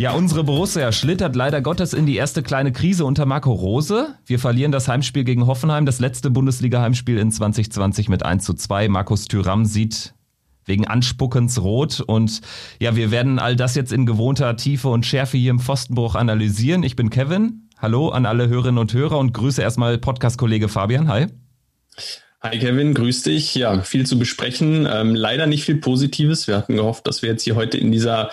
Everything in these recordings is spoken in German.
Ja, unsere Borussia schlittert leider Gottes in die erste kleine Krise unter Marco Rose. Wir verlieren das Heimspiel gegen Hoffenheim, das letzte Bundesliga-Heimspiel in 2020 mit 1 zu 2. Markus Thüram sieht wegen Anspuckens rot. Und ja, wir werden all das jetzt in gewohnter Tiefe und Schärfe hier im Pfostenbruch analysieren. Ich bin Kevin. Hallo an alle Hörerinnen und Hörer und grüße erstmal Podcast-Kollege Fabian. Hi. Hi Kevin, grüß dich. Ja, viel zu besprechen. Ähm, leider nicht viel Positives. Wir hatten gehofft, dass wir jetzt hier heute in dieser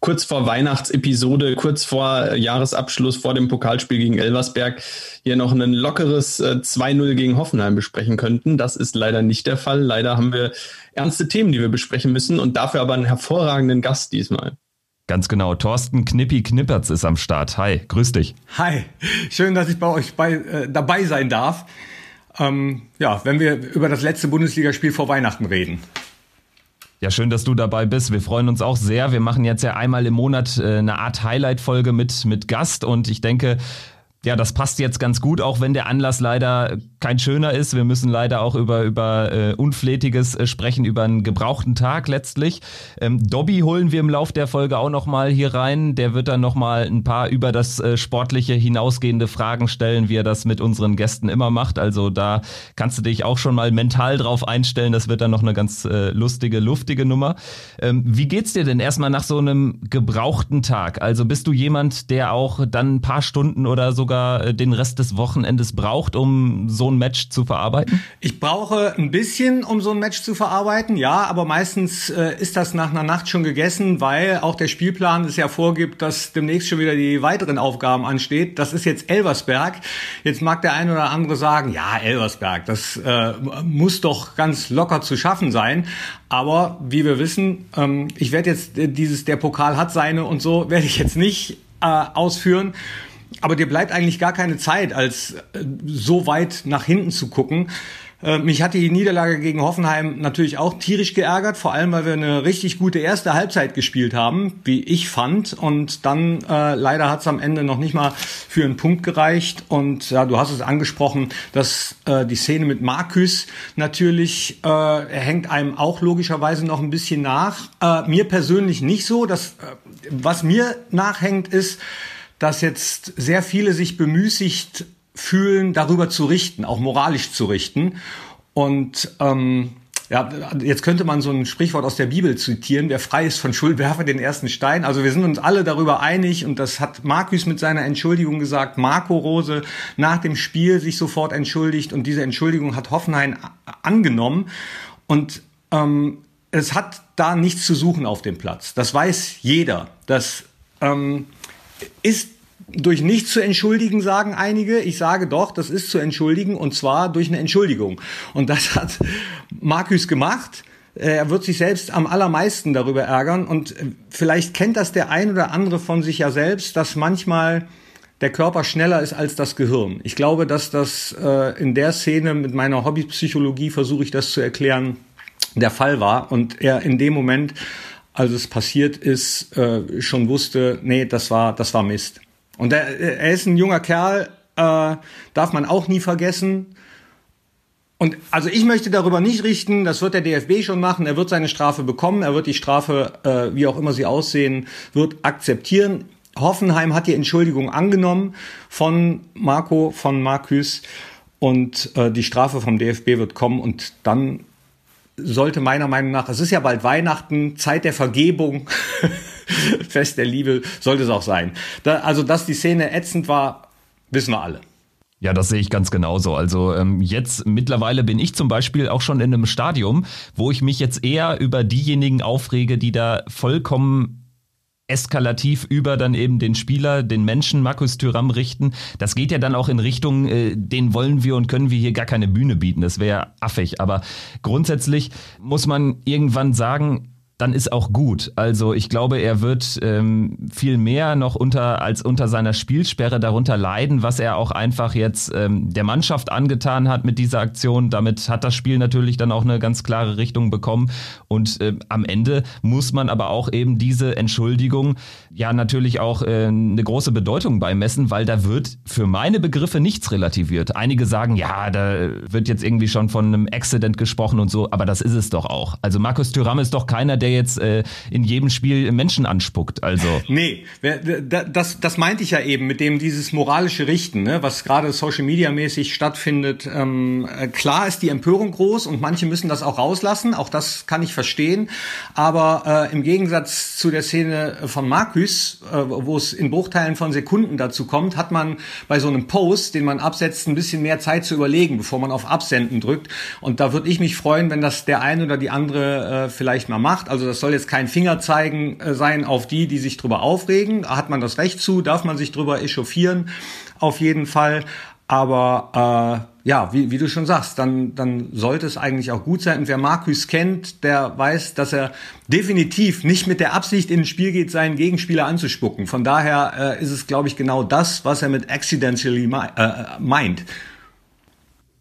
kurz vor Weihnachtsepisode, kurz vor Jahresabschluss, vor dem Pokalspiel gegen Elversberg hier noch ein lockeres äh, 2-0 gegen Hoffenheim besprechen könnten. Das ist leider nicht der Fall. Leider haben wir ernste Themen, die wir besprechen müssen und dafür aber einen hervorragenden Gast diesmal. Ganz genau. Thorsten Knippi Knippertz ist am Start. Hi, grüß dich. Hi, schön, dass ich bei euch bei, äh, dabei sein darf. Ähm, ja, wenn wir über das letzte Bundesligaspiel vor Weihnachten reden. Ja, schön, dass du dabei bist. Wir freuen uns auch sehr. Wir machen jetzt ja einmal im Monat äh, eine Art Highlight-Folge mit, mit Gast und ich denke, ja, das passt jetzt ganz gut, auch wenn der Anlass leider kein schöner ist. Wir müssen leider auch über, über äh, Unflätiges äh, sprechen, über einen gebrauchten Tag letztlich. Ähm, Dobby holen wir im Lauf der Folge auch nochmal hier rein. Der wird dann nochmal ein paar über das äh, Sportliche hinausgehende Fragen stellen, wie er das mit unseren Gästen immer macht. Also da kannst du dich auch schon mal mental drauf einstellen. Das wird dann noch eine ganz äh, lustige, luftige Nummer. Ähm, wie geht's dir denn erstmal nach so einem gebrauchten Tag? Also bist du jemand, der auch dann ein paar Stunden oder so sogar äh, den Rest des Wochenendes braucht, um so ein Match zu verarbeiten? Ich brauche ein bisschen, um so ein Match zu verarbeiten, ja, aber meistens äh, ist das nach einer Nacht schon gegessen, weil auch der Spielplan es ja vorgibt, dass demnächst schon wieder die weiteren Aufgaben ansteht. Das ist jetzt Elversberg. Jetzt mag der eine oder andere sagen, ja, Elversberg, das äh, muss doch ganz locker zu schaffen sein. Aber wie wir wissen, ähm, ich werde jetzt äh, dieses, der Pokal hat seine und so, werde ich jetzt nicht äh, ausführen. Aber dir bleibt eigentlich gar keine Zeit, als äh, so weit nach hinten zu gucken. Äh, mich hat die Niederlage gegen Hoffenheim natürlich auch tierisch geärgert, vor allem weil wir eine richtig gute erste Halbzeit gespielt haben, wie ich fand. Und dann äh, leider hat es am Ende noch nicht mal für einen Punkt gereicht. Und ja, du hast es angesprochen, dass äh, die Szene mit Marcus natürlich äh, hängt einem auch logischerweise noch ein bisschen nach. Äh, mir persönlich nicht so. Das, äh, was mir nachhängt, ist, dass jetzt sehr viele sich bemüßigt fühlen, darüber zu richten, auch moralisch zu richten. Und ähm, ja, jetzt könnte man so ein Sprichwort aus der Bibel zitieren, wer frei ist von Schuld, werfe den ersten Stein. Also wir sind uns alle darüber einig und das hat Markus mit seiner Entschuldigung gesagt. Marco Rose nach dem Spiel sich sofort entschuldigt und diese Entschuldigung hat Hoffenheim angenommen. Und ähm, es hat da nichts zu suchen auf dem Platz. Das weiß jeder. Das ähm, ist durch nichts zu entschuldigen, sagen einige. Ich sage doch, das ist zu entschuldigen und zwar durch eine Entschuldigung. Und das hat Markus gemacht. Er wird sich selbst am allermeisten darüber ärgern und vielleicht kennt das der ein oder andere von sich ja selbst, dass manchmal der Körper schneller ist als das Gehirn. Ich glaube, dass das äh, in der Szene mit meiner Hobbypsychologie versuche ich das zu erklären, der Fall war und er in dem Moment als es passiert ist, äh, schon wusste, nee, das war, das war Mist. Und er, er ist ein junger Kerl, äh, darf man auch nie vergessen. Und also ich möchte darüber nicht richten, das wird der DFB schon machen, er wird seine Strafe bekommen, er wird die Strafe, äh, wie auch immer sie aussehen, wird akzeptieren. Hoffenheim hat die Entschuldigung angenommen von Marco, von Marcus und äh, die Strafe vom DFB wird kommen und dann sollte meiner Meinung nach, es ist ja bald Weihnachten, Zeit der Vergebung, Fest der Liebe, sollte es auch sein. Da, also, dass die Szene ätzend war, wissen wir alle. Ja, das sehe ich ganz genauso. Also ähm, jetzt mittlerweile bin ich zum Beispiel auch schon in einem Stadium, wo ich mich jetzt eher über diejenigen aufrege, die da vollkommen eskalativ über dann eben den Spieler, den Menschen Markus Thüram richten. Das geht ja dann auch in Richtung, äh, den wollen wir und können wir hier gar keine Bühne bieten. Das wäre affig. Aber grundsätzlich muss man irgendwann sagen, dann ist auch gut. Also ich glaube, er wird ähm, viel mehr noch unter als unter seiner Spielsperre darunter leiden, was er auch einfach jetzt ähm, der Mannschaft angetan hat mit dieser Aktion. Damit hat das Spiel natürlich dann auch eine ganz klare Richtung bekommen. Und äh, am Ende muss man aber auch eben diese Entschuldigung ja natürlich auch äh, eine große Bedeutung beimessen, weil da wird für meine Begriffe nichts relativiert. Einige sagen, ja, da wird jetzt irgendwie schon von einem Accident gesprochen und so, aber das ist es doch auch. Also Markus Thüram ist doch keiner, der jetzt äh, in jedem Spiel Menschen anspuckt. Also nee, das, das meinte ich ja eben mit dem dieses moralische Richten, ne, was gerade Social Media mäßig stattfindet. Ähm, äh, klar ist die Empörung groß und manche müssen das auch rauslassen. Auch das kann ich verstehen. Aber äh, im Gegensatz zu der Szene von Marcus, äh, wo es in Bruchteilen von Sekunden dazu kommt, hat man bei so einem Post, den man absetzt, ein bisschen mehr Zeit zu überlegen, bevor man auf Absenden drückt. Und da würde ich mich freuen, wenn das der eine oder die andere äh, vielleicht mal macht. Also das soll jetzt kein Fingerzeigen äh, sein auf die, die sich drüber aufregen. Hat man das Recht zu? Darf man sich drüber echauffieren? Auf jeden Fall. Aber äh, ja, wie, wie du schon sagst, dann, dann sollte es eigentlich auch gut sein. Und wer Marcus kennt, der weiß, dass er definitiv nicht mit der Absicht in ein Spiel geht, seinen Gegenspieler anzuspucken. Von daher äh, ist es, glaube ich, genau das, was er mit accidentally äh, meint.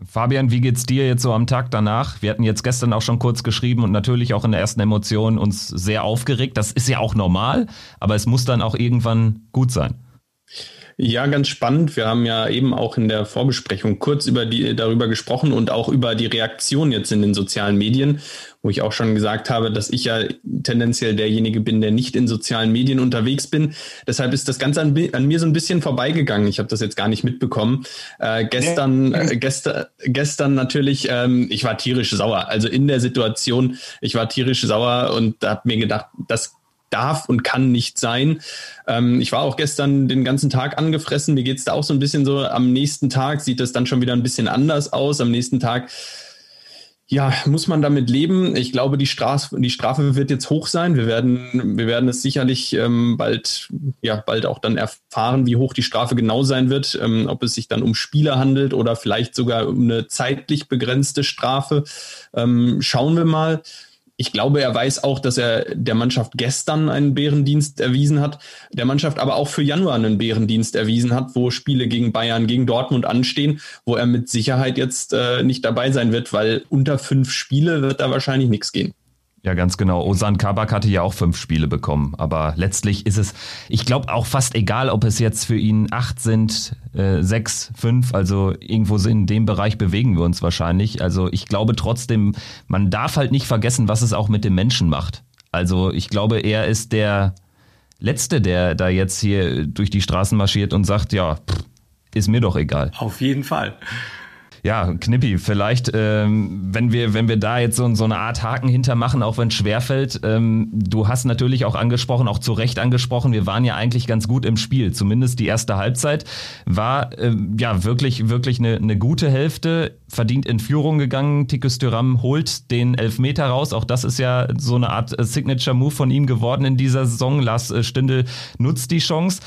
Fabian, wie geht's dir jetzt so am Tag danach? Wir hatten jetzt gestern auch schon kurz geschrieben und natürlich auch in der ersten Emotion uns sehr aufgeregt. Das ist ja auch normal, aber es muss dann auch irgendwann gut sein. Ja, ganz spannend. Wir haben ja eben auch in der Vorbesprechung kurz über die, darüber gesprochen und auch über die Reaktion jetzt in den sozialen Medien, wo ich auch schon gesagt habe, dass ich ja tendenziell derjenige bin, der nicht in sozialen Medien unterwegs bin. Deshalb ist das Ganze an, an mir so ein bisschen vorbeigegangen. Ich habe das jetzt gar nicht mitbekommen. Äh, gestern, äh, gestern, gestern natürlich, ähm, ich war tierisch sauer. Also in der Situation, ich war tierisch sauer und habe mir gedacht, das darf und kann nicht sein. Ähm, ich war auch gestern den ganzen Tag angefressen. Mir geht's da auch so ein bisschen so. Am nächsten Tag sieht es dann schon wieder ein bisschen anders aus. Am nächsten Tag ja, muss man damit leben. Ich glaube, die Strafe, die Strafe wird jetzt hoch sein. Wir werden, wir werden es sicherlich ähm, bald, ja, bald auch dann erfahren, wie hoch die Strafe genau sein wird. Ähm, ob es sich dann um Spieler handelt oder vielleicht sogar um eine zeitlich begrenzte Strafe. Ähm, schauen wir mal ich glaube, er weiß auch, dass er der Mannschaft gestern einen Bärendienst erwiesen hat, der Mannschaft aber auch für Januar einen Bärendienst erwiesen hat, wo Spiele gegen Bayern, gegen Dortmund anstehen, wo er mit Sicherheit jetzt äh, nicht dabei sein wird, weil unter fünf Spiele wird da wahrscheinlich nichts gehen. Ja, ganz genau. Osan Kabak hatte ja auch fünf Spiele bekommen. Aber letztlich ist es, ich glaube, auch fast egal, ob es jetzt für ihn acht sind, äh, sechs, fünf. Also irgendwo in dem Bereich bewegen wir uns wahrscheinlich. Also ich glaube trotzdem, man darf halt nicht vergessen, was es auch mit dem Menschen macht. Also ich glaube, er ist der Letzte, der da jetzt hier durch die Straßen marschiert und sagt, ja, pff, ist mir doch egal. Auf jeden Fall. Ja, Knippi, vielleicht, ähm, wenn wir, wenn wir da jetzt so, so eine Art Haken hintermachen, auch wenn es schwerfällt, ähm, du hast natürlich auch angesprochen, auch zu Recht angesprochen, wir waren ja eigentlich ganz gut im Spiel. Zumindest die erste Halbzeit war ähm, ja wirklich, wirklich eine, eine gute Hälfte, verdient in Führung gegangen. Tikus Thuram holt den Elfmeter raus. Auch das ist ja so eine Art äh, Signature-Move von ihm geworden in dieser Saison. Lars äh, Stindl nutzt die Chance.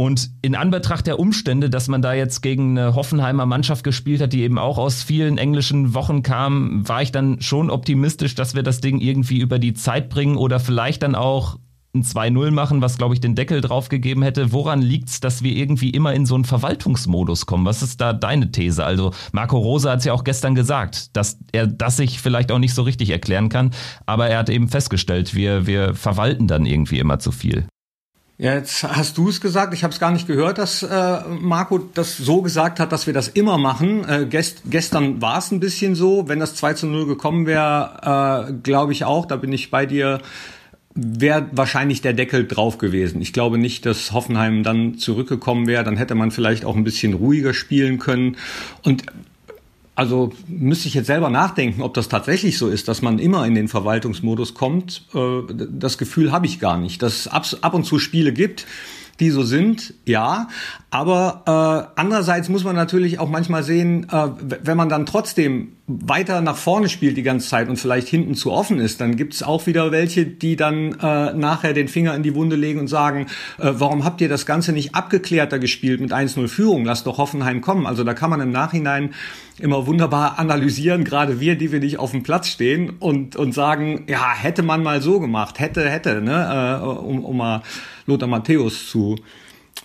Und in Anbetracht der Umstände, dass man da jetzt gegen eine Hoffenheimer Mannschaft gespielt hat, die eben auch aus vielen englischen Wochen kam, war ich dann schon optimistisch, dass wir das Ding irgendwie über die Zeit bringen oder vielleicht dann auch ein 2-0 machen, was, glaube ich, den Deckel drauf gegeben hätte. Woran liegt's, dass wir irgendwie immer in so einen Verwaltungsmodus kommen? Was ist da deine These? Also Marco Rosa hat es ja auch gestern gesagt, dass er das sich vielleicht auch nicht so richtig erklären kann, aber er hat eben festgestellt, wir, wir verwalten dann irgendwie immer zu viel. Jetzt hast du es gesagt. Ich habe es gar nicht gehört, dass äh, Marco das so gesagt hat, dass wir das immer machen. Äh, gest gestern war es ein bisschen so. Wenn das 2 zu 0 gekommen wäre, äh, glaube ich auch, da bin ich bei dir, wäre wahrscheinlich der Deckel drauf gewesen. Ich glaube nicht, dass Hoffenheim dann zurückgekommen wäre. Dann hätte man vielleicht auch ein bisschen ruhiger spielen können. Und also müsste ich jetzt selber nachdenken, ob das tatsächlich so ist, dass man immer in den Verwaltungsmodus kommt. Äh, das Gefühl habe ich gar nicht. Dass es ab und zu Spiele gibt, die so sind, ja. Aber äh, andererseits muss man natürlich auch manchmal sehen, äh, wenn man dann trotzdem weiter nach vorne spielt die ganze Zeit und vielleicht hinten zu offen ist, dann gibt es auch wieder welche, die dann äh, nachher den Finger in die Wunde legen und sagen, äh, warum habt ihr das Ganze nicht abgeklärter gespielt mit 1-0 Führung? Lasst doch Hoffenheim kommen. Also da kann man im Nachhinein immer wunderbar analysieren, gerade wir, die wir nicht auf dem Platz stehen und, und sagen, ja, hätte man mal so gemacht, hätte, hätte, ne, äh, um, um mal Lothar Matthäus zu,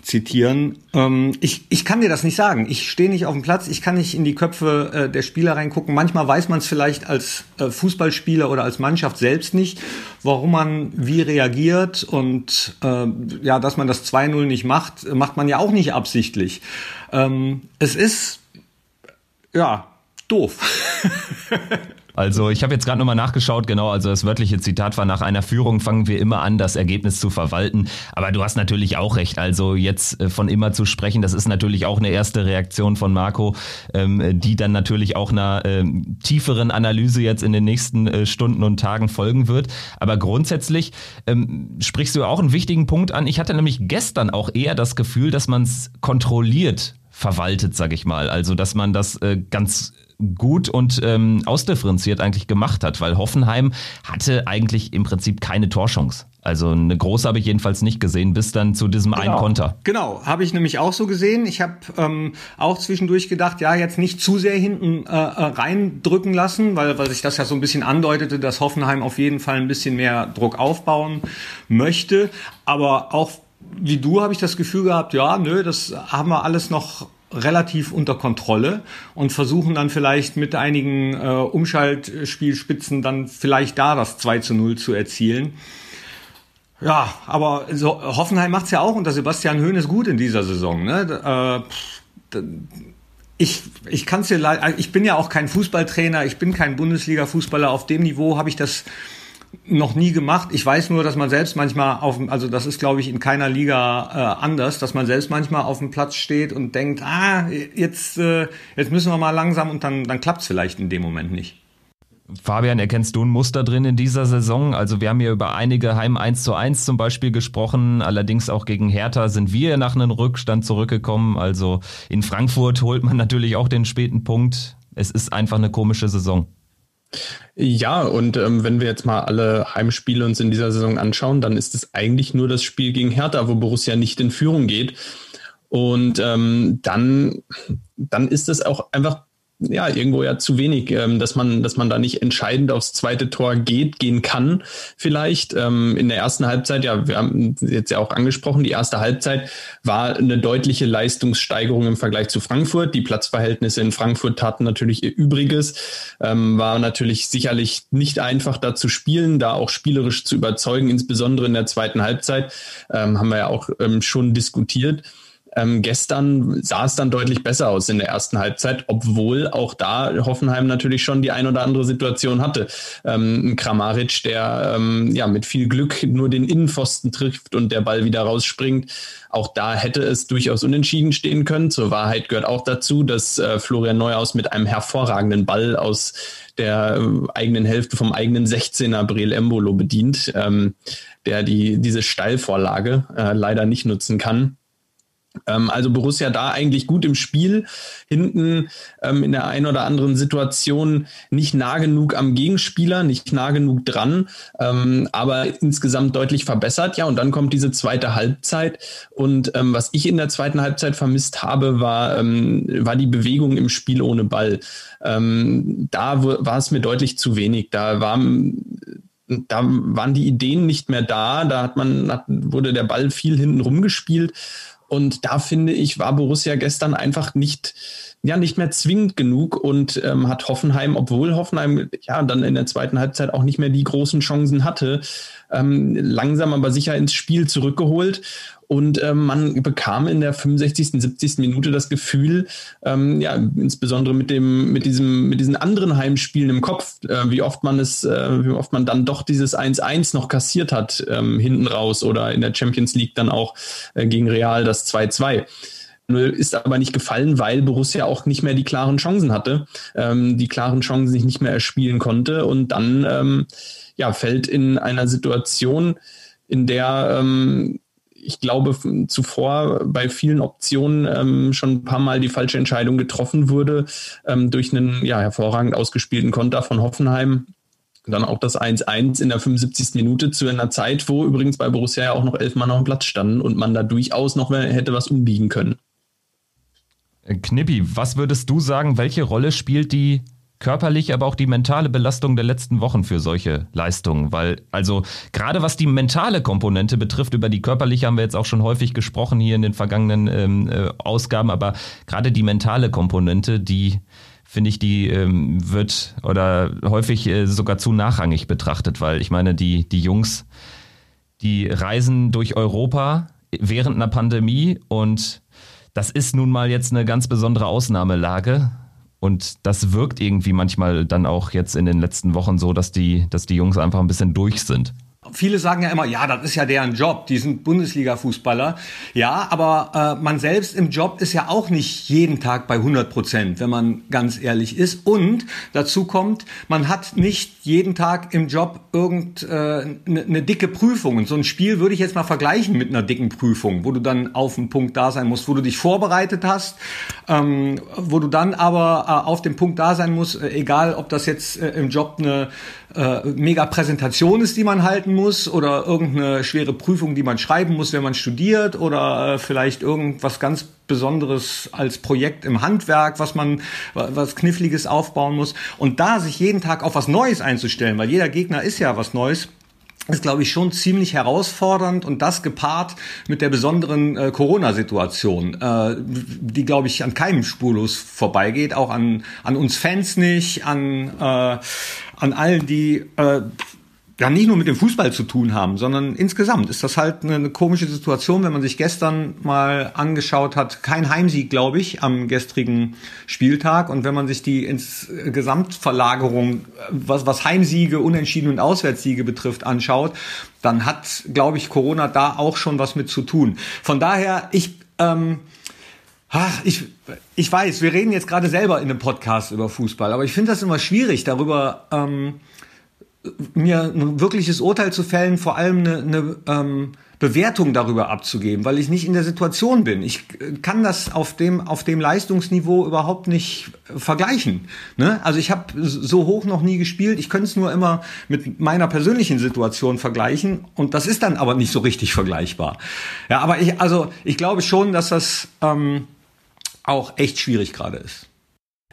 zitieren. Ähm, ich, ich kann dir das nicht sagen. Ich stehe nicht auf dem Platz, ich kann nicht in die Köpfe äh, der Spieler reingucken. Manchmal weiß man es vielleicht als äh, Fußballspieler oder als Mannschaft selbst nicht, warum man wie reagiert. Und äh, ja, dass man das 2-0 nicht macht, macht man ja auch nicht absichtlich. Ähm, es ist ja doof. Also ich habe jetzt gerade nochmal nachgeschaut, genau, also das wörtliche Zitat war, nach einer Führung fangen wir immer an, das Ergebnis zu verwalten. Aber du hast natürlich auch recht, also jetzt äh, von immer zu sprechen, das ist natürlich auch eine erste Reaktion von Marco, ähm, die dann natürlich auch einer ähm, tieferen Analyse jetzt in den nächsten äh, Stunden und Tagen folgen wird. Aber grundsätzlich ähm, sprichst du auch einen wichtigen Punkt an. Ich hatte nämlich gestern auch eher das Gefühl, dass man es kontrolliert verwaltet, sag ich mal. Also dass man das äh, ganz gut und ähm, ausdifferenziert eigentlich gemacht hat, weil Hoffenheim hatte eigentlich im Prinzip keine Torchance. Also eine große habe ich jedenfalls nicht gesehen, bis dann zu diesem genau. einen Konter. Genau, habe ich nämlich auch so gesehen. Ich habe ähm, auch zwischendurch gedacht, ja, jetzt nicht zu sehr hinten äh, äh, reindrücken lassen, weil, weil sich das ja so ein bisschen andeutete, dass Hoffenheim auf jeden Fall ein bisschen mehr Druck aufbauen möchte. Aber auch wie du habe ich das Gefühl gehabt, ja, nö, das haben wir alles noch relativ unter Kontrolle und versuchen dann vielleicht mit einigen äh, Umschaltspielspitzen dann vielleicht da das 2 zu 0 zu erzielen. Ja, aber so, Hoffenheim macht's ja auch unter Sebastian Hoeneß gut in dieser Saison. Ne? Äh, ich, ich kann's dir ich bin ja auch kein Fußballtrainer, ich bin kein Bundesliga-Fußballer. Auf dem Niveau habe ich das noch nie gemacht. Ich weiß nur, dass man selbst manchmal auf dem, also das ist glaube ich in keiner Liga äh, anders, dass man selbst manchmal auf dem Platz steht und denkt, ah, jetzt, äh, jetzt müssen wir mal langsam und dann, dann klappt es vielleicht in dem Moment nicht. Fabian, erkennst du ein Muster drin in dieser Saison? Also wir haben hier über einige Heim 1 zu 1 zum Beispiel gesprochen, allerdings auch gegen Hertha sind wir nach einem Rückstand zurückgekommen. Also in Frankfurt holt man natürlich auch den späten Punkt. Es ist einfach eine komische Saison. Ja, und ähm, wenn wir jetzt mal alle Heimspiele uns in dieser Saison anschauen, dann ist es eigentlich nur das Spiel gegen Hertha, wo Borussia nicht in Führung geht. Und ähm, dann, dann ist es auch einfach ja, irgendwo ja zu wenig, ähm, dass man, dass man da nicht entscheidend aufs zweite Tor geht, gehen kann, vielleicht. Ähm, in der ersten Halbzeit, ja, wir haben jetzt ja auch angesprochen, die erste Halbzeit war eine deutliche Leistungssteigerung im Vergleich zu Frankfurt. Die Platzverhältnisse in Frankfurt taten natürlich ihr Übriges. Ähm, war natürlich sicherlich nicht einfach da zu spielen, da auch spielerisch zu überzeugen, insbesondere in der zweiten Halbzeit, ähm, haben wir ja auch ähm, schon diskutiert. Ähm, gestern sah es dann deutlich besser aus in der ersten Halbzeit, obwohl auch da Hoffenheim natürlich schon die ein oder andere Situation hatte. Ähm, Kramaric, der ähm, ja mit viel Glück nur den Innenpfosten trifft und der Ball wieder rausspringt. Auch da hätte es durchaus unentschieden stehen können. Zur Wahrheit gehört auch dazu, dass äh, Florian Neuhaus mit einem hervorragenden Ball aus der äh, eigenen Hälfte vom eigenen 16er Breel Embolo bedient, ähm, der die, diese Steilvorlage äh, leider nicht nutzen kann. Ähm, also Borussia da eigentlich gut im Spiel, hinten ähm, in der einen oder anderen Situation nicht nah genug am Gegenspieler, nicht nah genug dran, ähm, aber insgesamt deutlich verbessert. Ja, und dann kommt diese zweite Halbzeit und ähm, was ich in der zweiten Halbzeit vermisst habe, war, ähm, war die Bewegung im Spiel ohne Ball. Ähm, da war es mir deutlich zu wenig. Da war da waren die Ideen nicht mehr da, da hat man, hat, wurde der Ball viel hinten rumgespielt und da finde ich, war Borussia gestern einfach nicht, ja, nicht mehr zwingend genug und ähm, hat Hoffenheim, obwohl Hoffenheim ja dann in der zweiten Halbzeit auch nicht mehr die großen Chancen hatte, ähm, langsam aber sicher ins Spiel zurückgeholt. Und ähm, man bekam in der 65., 70. Minute das Gefühl, ähm, ja, insbesondere mit dem, mit diesem, mit diesen anderen Heimspielen im Kopf, äh, wie oft man es, äh, wie oft man dann doch dieses 1-1 noch kassiert hat, ähm, hinten raus oder in der Champions League dann auch äh, gegen Real das 2-2 ist aber nicht gefallen, weil Borussia auch nicht mehr die klaren Chancen hatte, ähm, die klaren Chancen sich nicht mehr erspielen konnte und dann ähm, ja, fällt in einer Situation, in der ähm, ich glaube, zuvor bei vielen Optionen ähm, schon ein paar Mal die falsche Entscheidung getroffen wurde ähm, durch einen ja, hervorragend ausgespielten Konter von Hoffenheim. Dann auch das 1-1 in der 75. Minute zu einer Zeit, wo übrigens bei Borussia ja auch noch elf Mann auf dem Platz standen und man da durchaus noch hätte was umbiegen können. Knippi, was würdest du sagen, welche Rolle spielt die körperliche, aber auch die mentale Belastung der letzten Wochen für solche Leistungen. Weil, also gerade was die mentale Komponente betrifft, über die körperliche haben wir jetzt auch schon häufig gesprochen hier in den vergangenen ähm, äh, Ausgaben, aber gerade die mentale Komponente, die finde ich, die ähm, wird oder häufig äh, sogar zu nachrangig betrachtet, weil ich meine, die, die Jungs, die reisen durch Europa während einer Pandemie und das ist nun mal jetzt eine ganz besondere Ausnahmelage. Und das wirkt irgendwie manchmal dann auch jetzt in den letzten Wochen so, dass die, dass die Jungs einfach ein bisschen durch sind. Viele sagen ja immer, ja, das ist ja deren Job, die sind Bundesliga-Fußballer. Ja, aber äh, man selbst im Job ist ja auch nicht jeden Tag bei 100 Prozent, wenn man ganz ehrlich ist. Und dazu kommt, man hat nicht jeden Tag im Job irgendeine äh, ne, ne dicke Prüfung. Und so ein Spiel würde ich jetzt mal vergleichen mit einer dicken Prüfung, wo du dann auf dem Punkt da sein musst, wo du dich vorbereitet hast, ähm, wo du dann aber äh, auf dem Punkt da sein musst, äh, egal ob das jetzt äh, im Job eine äh, mega Präsentation ist, die man halten muss oder irgendeine schwere Prüfung, die man schreiben muss, wenn man studiert oder äh, vielleicht irgendwas ganz Besonderes als Projekt im Handwerk, was man was kniffliges aufbauen muss. Und da sich jeden Tag auf was Neues einzustellen, weil jeder Gegner ist ja was Neues ist, glaube ich, schon ziemlich herausfordernd und das gepaart mit der besonderen äh, Corona-Situation, äh, die, glaube ich, an keinem spurlos vorbeigeht, auch an, an uns Fans nicht, an, äh, an allen, die äh, ja nicht nur mit dem Fußball zu tun haben, sondern insgesamt ist das halt eine, eine, komische Situation, wenn man sich gestern mal angeschaut hat. Kein Heimsieg, glaube ich, am gestrigen Spieltag. Und wenn man sich die Gesamtverlagerung, was, was Heimsiege, Unentschieden und Auswärtssiege betrifft, anschaut, dann hat, glaube ich, Corona da auch schon was mit zu tun. Von daher, ich, ähm, Ach, ich, ich weiß, wir reden jetzt gerade selber in einem Podcast über Fußball, aber ich finde das immer schwierig, darüber ähm, mir ein wirkliches Urteil zu fällen, vor allem eine, eine ähm, Bewertung darüber abzugeben, weil ich nicht in der Situation bin. Ich kann das auf dem auf dem Leistungsniveau überhaupt nicht vergleichen. Ne? Also ich habe so hoch noch nie gespielt. Ich könnte es nur immer mit meiner persönlichen Situation vergleichen und das ist dann aber nicht so richtig vergleichbar. Ja, aber ich also ich glaube schon, dass das ähm, auch echt schwierig gerade ist.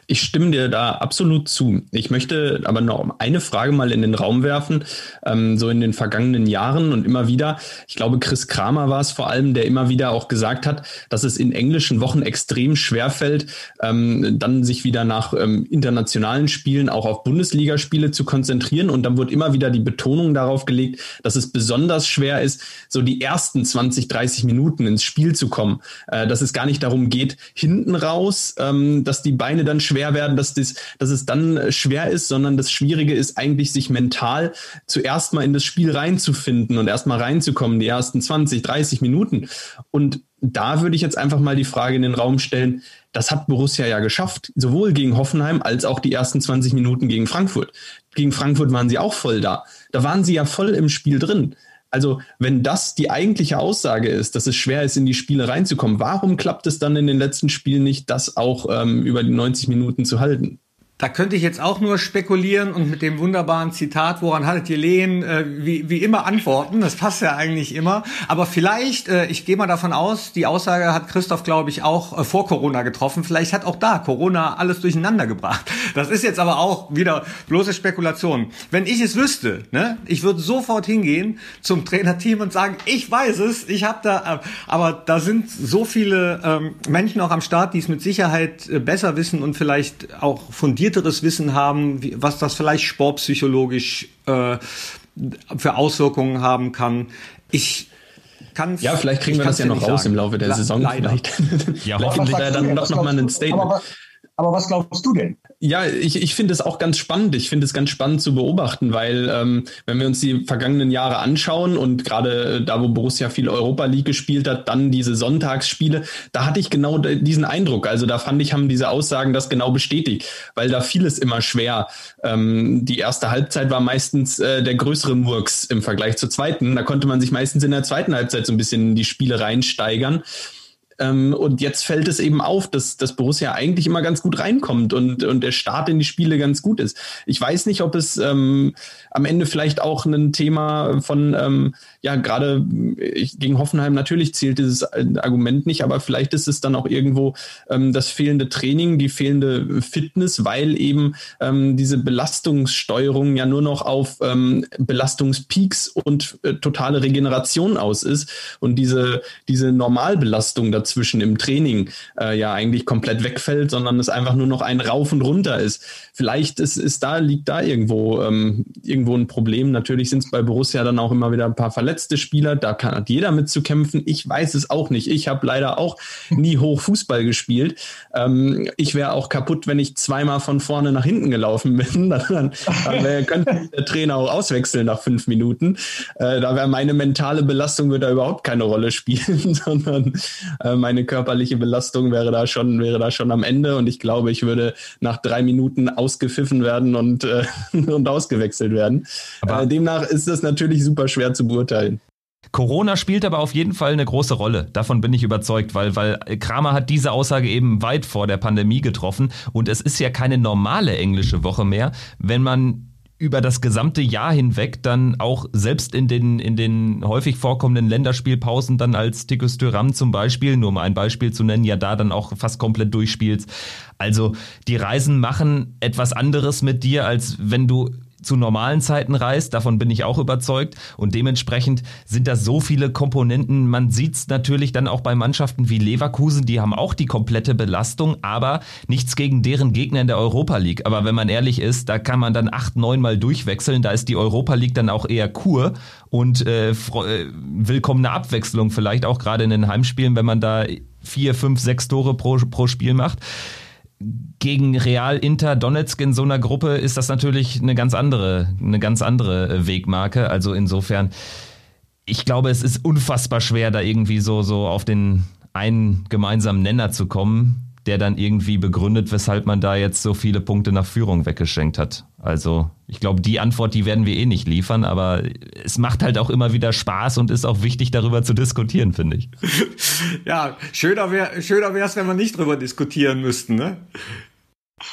Ich stimme dir da absolut zu. Ich möchte aber noch eine Frage mal in den Raum werfen. Ähm, so in den vergangenen Jahren und immer wieder, ich glaube, Chris Kramer war es vor allem, der immer wieder auch gesagt hat, dass es in englischen Wochen extrem schwer fällt, ähm, dann sich wieder nach ähm, internationalen Spielen auch auf Bundesligaspiele zu konzentrieren. Und dann wird immer wieder die Betonung darauf gelegt, dass es besonders schwer ist, so die ersten 20, 30 Minuten ins Spiel zu kommen. Äh, dass es gar nicht darum geht, hinten raus, ähm, dass die Beine dann schwer schwer werden, dass, das, dass es dann äh, schwer ist, sondern das Schwierige ist eigentlich, sich mental zuerst mal in das Spiel reinzufinden und erst mal reinzukommen, die ersten 20, 30 Minuten. Und da würde ich jetzt einfach mal die Frage in den Raum stellen, das hat Borussia ja geschafft, sowohl gegen Hoffenheim als auch die ersten 20 Minuten gegen Frankfurt. Gegen Frankfurt waren sie auch voll da. Da waren sie ja voll im Spiel drin. Also, wenn das die eigentliche Aussage ist, dass es schwer ist, in die Spiele reinzukommen, warum klappt es dann in den letzten Spielen nicht, das auch ähm, über die 90 Minuten zu halten? Da könnte ich jetzt auch nur spekulieren und mit dem wunderbaren Zitat, woran hattet ihr Lehen, äh, wie, wie immer antworten. Das passt ja eigentlich immer. Aber vielleicht, äh, ich gehe mal davon aus, die Aussage hat Christoph, glaube ich, auch äh, vor Corona getroffen. Vielleicht hat auch da Corona alles durcheinander gebracht. Das ist jetzt aber auch wieder bloße Spekulation. Wenn ich es wüsste, ne, ich würde sofort hingehen zum Trainerteam und sagen, ich weiß es, ich habe da, äh, aber da sind so viele ähm, Menschen auch am Start, die es mit Sicherheit äh, besser wissen und vielleicht auch fundiert fundierteres Wissen haben, wie, was das vielleicht sportpsychologisch äh, für Auswirkungen haben kann. Ich kann Ja, vielleicht kriegen wir das ja noch raus sagen. im Laufe der Le Saison. Leider. Vielleicht, ja, es dann noch, noch mal ein Statement. Aber, aber was glaubst du denn? Ja, ich, ich finde es auch ganz spannend. Ich finde es ganz spannend zu beobachten, weil ähm, wenn wir uns die vergangenen Jahre anschauen und gerade äh, da, wo Borussia viel Europa League gespielt hat, dann diese Sonntagsspiele, da hatte ich genau diesen Eindruck. Also da fand ich, haben diese Aussagen das genau bestätigt, weil da fiel es immer schwer. Ähm, die erste Halbzeit war meistens äh, der größere Murks im Vergleich zur zweiten. Da konnte man sich meistens in der zweiten Halbzeit so ein bisschen in die Spiele reinsteigern. Ähm, und jetzt fällt es eben auf, dass, dass Borussia eigentlich immer ganz gut reinkommt und, und der Start in die Spiele ganz gut ist. Ich weiß nicht, ob es ähm, am Ende vielleicht auch ein Thema von, ähm, ja, gerade gegen Hoffenheim natürlich zählt dieses Argument nicht, aber vielleicht ist es dann auch irgendwo ähm, das fehlende Training, die fehlende Fitness, weil eben ähm, diese Belastungssteuerung ja nur noch auf ähm, Belastungspeaks und äh, totale Regeneration aus ist und diese, diese Normalbelastung dazu dazwischen im Training äh, ja eigentlich komplett wegfällt, sondern es einfach nur noch ein Rauf und runter ist. Vielleicht ist, ist da, liegt da irgendwo, ähm, irgendwo ein Problem. Natürlich sind es bei Borussia dann auch immer wieder ein paar verletzte Spieler, da kann hat jeder mit zu kämpfen. Ich weiß es auch nicht. Ich habe leider auch nie hoch Fußball gespielt. Ähm, ich wäre auch kaputt, wenn ich zweimal von vorne nach hinten gelaufen bin. dann, dann, dann könnte der Trainer auch auswechseln nach fünf Minuten. Äh, da wäre meine mentale Belastung würde da überhaupt keine Rolle spielen, sondern äh, äh, meine körperliche Belastung wäre da schon, wäre da schon am Ende und ich glaube, ich würde nach drei Minuten ausgepfiffen werden und, äh, und ausgewechselt werden. Aber äh, demnach ist das natürlich super schwer zu beurteilen. Corona spielt aber auf jeden Fall eine große Rolle. Davon bin ich überzeugt, weil, weil Kramer hat diese Aussage eben weit vor der Pandemie getroffen und es ist ja keine normale englische Woche mehr, wenn man über das gesamte Jahr hinweg dann auch selbst in den, in den häufig vorkommenden Länderspielpausen dann als Tikus Thuram zum Beispiel, nur um ein Beispiel zu nennen, ja da dann auch fast komplett durchspielst. Also die Reisen machen etwas anderes mit dir, als wenn du zu normalen Zeiten reist, davon bin ich auch überzeugt. Und dementsprechend sind da so viele Komponenten. Man sieht es natürlich dann auch bei Mannschaften wie Leverkusen, die haben auch die komplette Belastung, aber nichts gegen deren Gegner in der Europa League. Aber wenn man ehrlich ist, da kann man dann acht, neun Mal durchwechseln. Da ist die Europa League dann auch eher Kur und äh, äh willkommene Abwechslung vielleicht auch gerade in den Heimspielen, wenn man da vier, fünf, sechs Tore pro, pro Spiel macht gegen Real Inter Donetsk in so einer Gruppe ist das natürlich eine ganz andere, eine ganz andere äh, Wegmarke. Also insofern, ich glaube, es ist unfassbar schwer, da irgendwie so, so auf den einen gemeinsamen Nenner zu kommen der dann irgendwie begründet, weshalb man da jetzt so viele Punkte nach Führung weggeschenkt hat. Also ich glaube, die Antwort, die werden wir eh nicht liefern, aber es macht halt auch immer wieder Spaß und ist auch wichtig, darüber zu diskutieren, finde ich. Ja, schöner wäre schöner wenn wir nicht drüber diskutieren müssten, ne?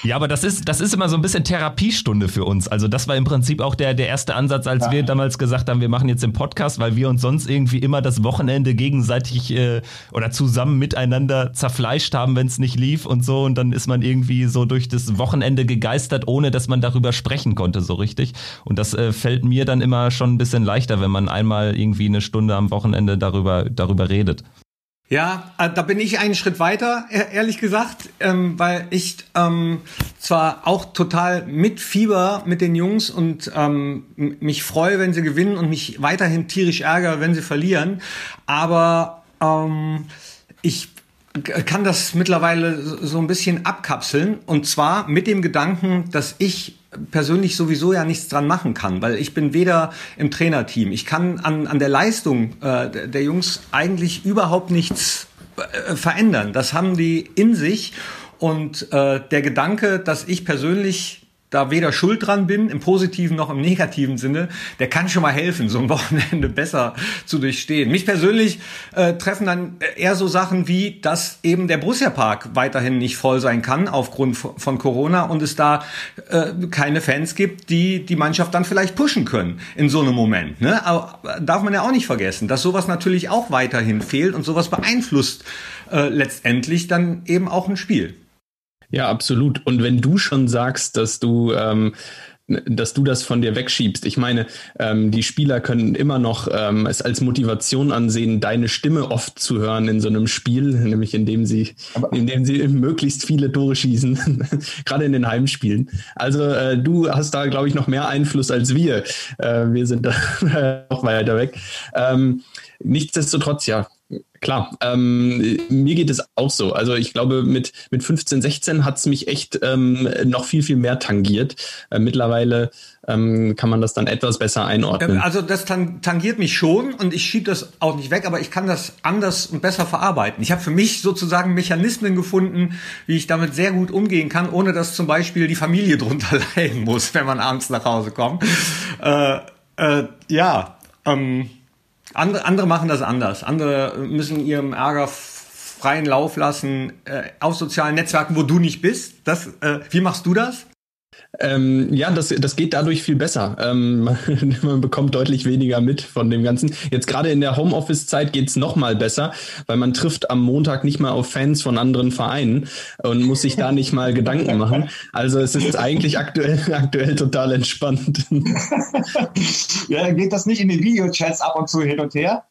Ja, aber das ist, das ist immer so ein bisschen Therapiestunde für uns. Also das war im Prinzip auch der, der erste Ansatz, als ja. wir damals gesagt haben, wir machen jetzt den Podcast, weil wir uns sonst irgendwie immer das Wochenende gegenseitig äh, oder zusammen miteinander zerfleischt haben, wenn es nicht lief und so. Und dann ist man irgendwie so durch das Wochenende gegeistert, ohne dass man darüber sprechen konnte, so richtig. Und das äh, fällt mir dann immer schon ein bisschen leichter, wenn man einmal irgendwie eine Stunde am Wochenende darüber, darüber redet. Ja, äh, da bin ich einen Schritt weiter, e-, ehrlich gesagt, ähm, weil ich ähm, zwar auch total mit Fieber mit den Jungs und ähm, mich freue, wenn sie gewinnen und mich weiterhin tierisch ärgere, wenn sie verlieren, aber ähm, ich kann das mittlerweile so ein bisschen abkapseln und zwar mit dem Gedanken, dass ich persönlich sowieso ja nichts dran machen kann, weil ich bin weder im Trainerteam, ich kann an, an der Leistung äh, der Jungs eigentlich überhaupt nichts äh, verändern. Das haben die in sich und äh, der Gedanke, dass ich persönlich da weder schuld dran bin, im positiven noch im negativen Sinne, der kann schon mal helfen, so ein Wochenende besser zu durchstehen. Mich persönlich äh, treffen dann eher so Sachen wie, dass eben der Borussia Park weiterhin nicht voll sein kann aufgrund von Corona und es da äh, keine Fans gibt, die die Mannschaft dann vielleicht pushen können in so einem Moment. Ne? Aber darf man ja auch nicht vergessen, dass sowas natürlich auch weiterhin fehlt und sowas beeinflusst äh, letztendlich dann eben auch ein Spiel. Ja, absolut. Und wenn du schon sagst, dass du ähm, dass du das von dir wegschiebst. Ich meine, ähm, die Spieler können immer noch ähm, es als Motivation ansehen, deine Stimme oft zu hören in so einem Spiel, nämlich indem sie, Aber indem sie möglichst viele Tore schießen, gerade in den Heimspielen. Also äh, du hast da, glaube ich, noch mehr Einfluss als wir. Äh, wir sind da noch weiter weg. Ähm, nichtsdestotrotz, ja, Klar, ähm, mir geht es auch so. Also ich glaube, mit, mit 15, 16 hat es mich echt ähm, noch viel, viel mehr tangiert. Äh, mittlerweile ähm, kann man das dann etwas besser einordnen. Also das tangiert mich schon und ich schiebe das auch nicht weg, aber ich kann das anders und besser verarbeiten. Ich habe für mich sozusagen Mechanismen gefunden, wie ich damit sehr gut umgehen kann, ohne dass zum Beispiel die Familie drunter leiden muss, wenn man abends nach Hause kommt. Äh, äh, ja, ähm, andere, andere machen das anders. Andere müssen ihrem Ärger freien Lauf lassen äh, auf sozialen Netzwerken, wo du nicht bist. Das, äh, wie machst du das? Ähm, ja, das, das geht dadurch viel besser. Ähm, man bekommt deutlich weniger mit von dem Ganzen. Jetzt gerade in der Homeoffice-Zeit geht's noch mal besser, weil man trifft am Montag nicht mal auf Fans von anderen Vereinen und muss sich da nicht mal Gedanken machen. Also es ist eigentlich aktuell, aktuell total entspannt. ja, geht das nicht in den Videochats ab und zu hin und her?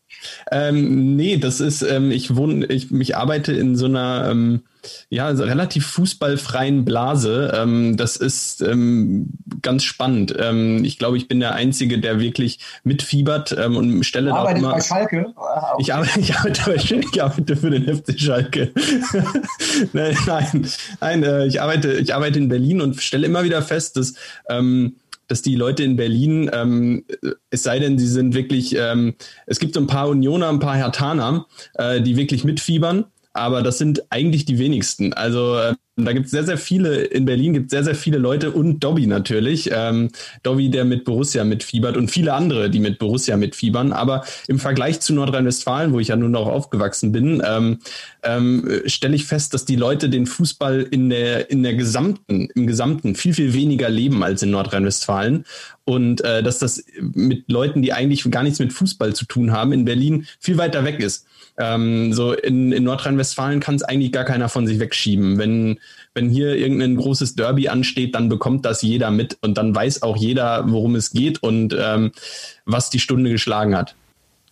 Ähm, nee, das ist, ähm, ich wohne, ich, ich arbeite in so einer ähm, ja, also relativ fußballfreien Blase. Ähm, das ist ähm, ganz spannend. Ähm, ich glaube, ich bin der Einzige, der wirklich mitfiebert ähm, und stelle da immer. bei Schalke? Ah, okay. Ich, arbeite, ich, arbeite bei, ich arbeite für den FC Schalke. nein, nein, nein äh, ich, arbeite, ich arbeite in Berlin und stelle immer wieder fest, dass dass die Leute in Berlin, ähm, es sei denn, sie sind wirklich, ähm, es gibt so ein paar Unioner, ein paar Hertaner, äh, die wirklich mitfiebern aber das sind eigentlich die wenigsten. Also äh, da gibt es sehr, sehr viele, in Berlin gibt es sehr, sehr viele Leute und Dobby natürlich. Ähm, Dobby, der mit Borussia mitfiebert und viele andere, die mit Borussia mitfiebern. Aber im Vergleich zu Nordrhein-Westfalen, wo ich ja nun auch aufgewachsen bin, ähm, ähm, stelle ich fest, dass die Leute den Fußball in der, in der gesamten, im Gesamten viel, viel weniger leben als in Nordrhein-Westfalen. Und äh, dass das mit Leuten, die eigentlich gar nichts mit Fußball zu tun haben, in Berlin viel weiter weg ist. Ähm, so in, in Nordrhein-Westfalen kann es eigentlich gar keiner von sich wegschieben. Wenn, wenn hier irgendein großes Derby ansteht, dann bekommt das jeder mit und dann weiß auch jeder, worum es geht und ähm, was die Stunde geschlagen hat.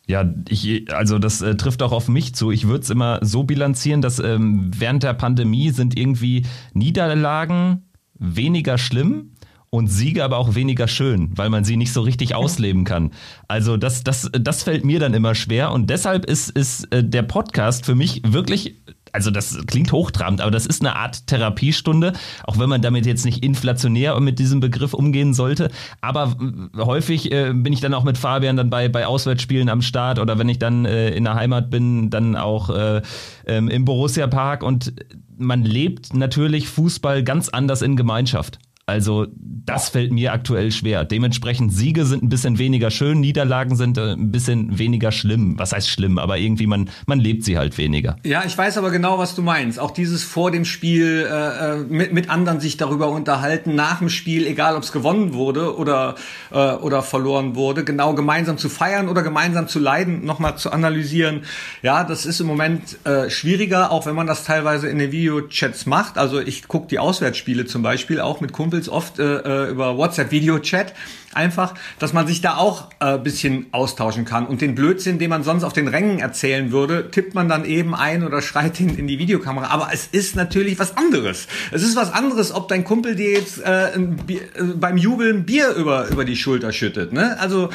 Ja, ich, also das äh, trifft auch auf mich zu. Ich würde es immer so bilanzieren, dass ähm, während der Pandemie sind irgendwie Niederlagen weniger schlimm und Siege aber auch weniger schön, weil man sie nicht so richtig ausleben kann. Also das, das, das fällt mir dann immer schwer und deshalb ist, ist äh, der Podcast für mich wirklich also das klingt hochtrabend, aber das ist eine Art Therapiestunde, auch wenn man damit jetzt nicht inflationär mit diesem Begriff umgehen sollte. Aber häufig äh, bin ich dann auch mit Fabian dann bei, bei Auswärtsspielen am Start oder wenn ich dann äh, in der Heimat bin, dann auch äh, ähm, im Borussia Park und man lebt natürlich Fußball ganz anders in Gemeinschaft. Also das fällt mir aktuell schwer. Dementsprechend Siege sind ein bisschen weniger schön, Niederlagen sind äh, ein bisschen weniger schlimm. Was heißt schlimm? Aber irgendwie man man lebt sie halt weniger. Ja, ich weiß aber genau, was du meinst. Auch dieses vor dem Spiel äh, äh mit mit anderen sich darüber unterhalten, nach dem Spiel, egal ob es gewonnen wurde oder äh, oder verloren wurde, genau gemeinsam zu feiern oder gemeinsam zu leiden, nochmal zu analysieren. Ja, das ist im Moment äh, schwieriger, auch wenn man das teilweise in den Videochats macht. Also ich gucke die Auswärtsspiele zum Beispiel auch mit Kumpels Kumpels oft äh, äh, über WhatsApp-Video-Chat einfach, dass man sich da auch äh, bisschen austauschen kann. Und den Blödsinn, den man sonst auf den Rängen erzählen würde, tippt man dann eben ein oder schreit ihn in die Videokamera. Aber es ist natürlich was anderes. Es ist was anderes, ob dein Kumpel dir jetzt äh, Bier, äh, beim Jubeln Bier über, über die Schulter schüttet. Ne? Also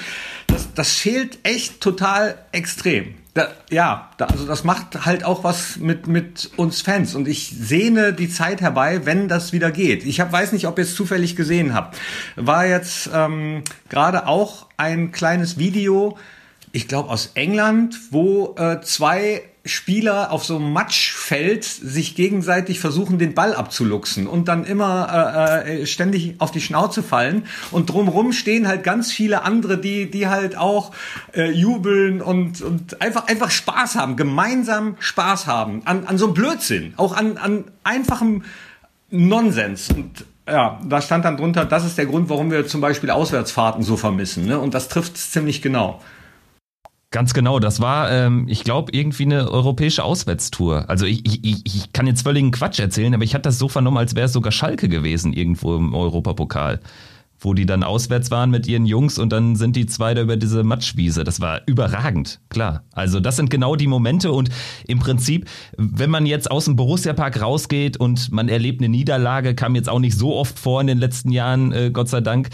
das, das fehlt echt total extrem. Da, ja, da, also das macht halt auch was mit, mit uns Fans und ich sehne die Zeit herbei, wenn das wieder geht. Ich hab, weiß nicht, ob ihr es zufällig gesehen habt. War jetzt ähm, gerade auch ein kleines Video, ich glaube aus England, wo äh, zwei Spieler auf so einem Matschfeld sich gegenseitig versuchen, den Ball abzuluxen und dann immer äh, äh, ständig auf die Schnauze fallen. Und drumrum stehen halt ganz viele andere, die, die halt auch äh, jubeln und, und einfach, einfach Spaß haben, gemeinsam Spaß haben an, an so einem Blödsinn, auch an, an einfachem Nonsens. Und ja, da stand dann drunter, das ist der Grund, warum wir zum Beispiel Auswärtsfahrten so vermissen. Ne? Und das trifft ziemlich genau. Ganz genau, das war, ähm, ich glaube, irgendwie eine europäische Auswärtstour. Also ich, ich, ich kann jetzt völligen Quatsch erzählen, aber ich hatte das so vernommen, als wäre es sogar Schalke gewesen irgendwo im Europapokal, wo die dann auswärts waren mit ihren Jungs und dann sind die zwei da über diese Matschwiese. Das war überragend, klar. Also das sind genau die Momente und im Prinzip, wenn man jetzt aus dem Borussia-Park rausgeht und man erlebt eine Niederlage, kam jetzt auch nicht so oft vor in den letzten Jahren, äh, Gott sei Dank.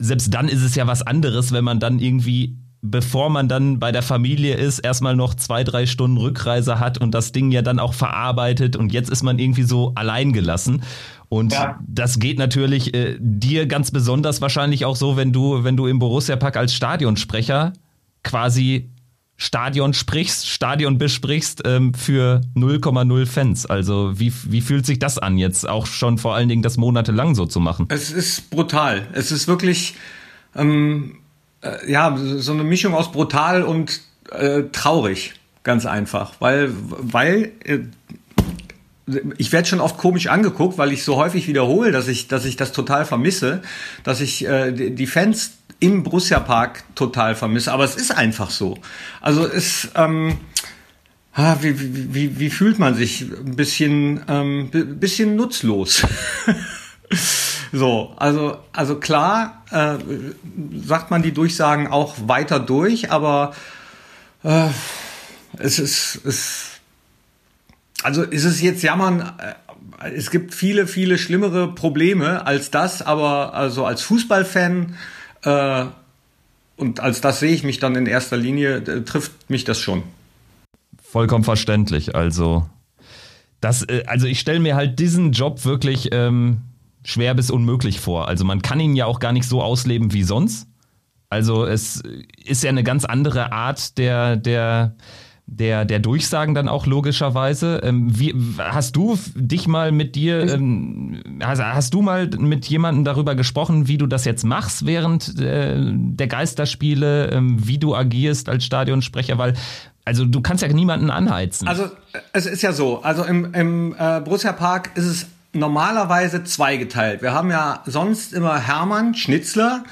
Selbst dann ist es ja was anderes, wenn man dann irgendwie bevor man dann bei der Familie ist, erstmal noch zwei, drei Stunden Rückreise hat und das Ding ja dann auch verarbeitet und jetzt ist man irgendwie so allein gelassen. Und ja. das geht natürlich äh, dir ganz besonders wahrscheinlich auch so, wenn du, wenn du im Borussia-Pack als Stadionsprecher quasi Stadion sprichst, Stadion besprichst ähm, für 0,0 Fans. Also wie, wie fühlt sich das an, jetzt auch schon vor allen Dingen das monatelang so zu machen? Es ist brutal. Es ist wirklich ähm, äh, ja so eine Mischung aus brutal und äh, traurig, ganz einfach, weil weil äh, ich werde schon oft komisch angeguckt, weil ich so häufig wiederhole, dass ich, dass ich das total vermisse, dass ich äh, die Fans im Borussia Park total vermisse. Aber es ist einfach so. Also es, ähm, wie, wie, wie, wie fühlt man sich? Ein bisschen, ähm, bisschen nutzlos. so, also, also klar äh, sagt man die Durchsagen auch weiter durch, aber äh, es ist, es, also ist es jetzt jammern, äh, es gibt viele, viele schlimmere Probleme als das, aber also als Fußballfan äh, und als das sehe ich mich dann in erster Linie, äh, trifft mich das schon. Vollkommen verständlich. Also, das, äh, also ich stelle mir halt diesen Job wirklich ähm, schwer bis unmöglich vor. Also man kann ihn ja auch gar nicht so ausleben wie sonst. Also es ist ja eine ganz andere Art der, der, der, der Durchsagen dann auch logischerweise. Ähm, wie, hast du dich mal mit dir, ähm, hast, hast, du mal mit jemandem darüber gesprochen, wie du das jetzt machst während äh, der Geisterspiele, ähm, wie du agierst als Stadionsprecher? Weil, also du kannst ja niemanden anheizen. Also es ist ja so, also im, im äh, Borussia Park ist es normalerweise zweigeteilt. Wir haben ja sonst immer Hermann Schnitzler,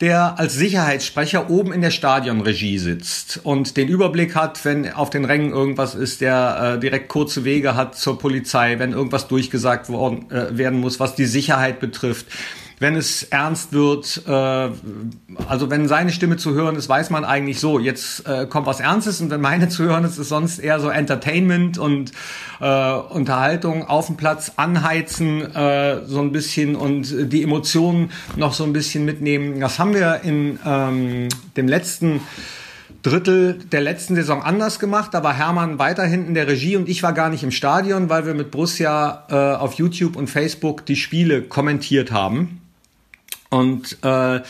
der als Sicherheitssprecher oben in der Stadionregie sitzt und den Überblick hat, wenn auf den Rängen irgendwas ist, der äh, direkt kurze Wege hat zur Polizei, wenn irgendwas durchgesagt worden, äh, werden muss, was die Sicherheit betrifft wenn es ernst wird, äh, also wenn seine Stimme zu hören ist, weiß man eigentlich so, jetzt äh, kommt was Ernstes und wenn meine zu hören ist, ist sonst eher so Entertainment und äh, Unterhaltung auf dem Platz anheizen äh, so ein bisschen und die Emotionen noch so ein bisschen mitnehmen. Das haben wir in ähm, dem letzten Drittel der letzten Saison anders gemacht. Da war Hermann weiterhin in der Regie und ich war gar nicht im Stadion, weil wir mit Borussia äh, auf YouTube und Facebook die Spiele kommentiert haben. Und äh,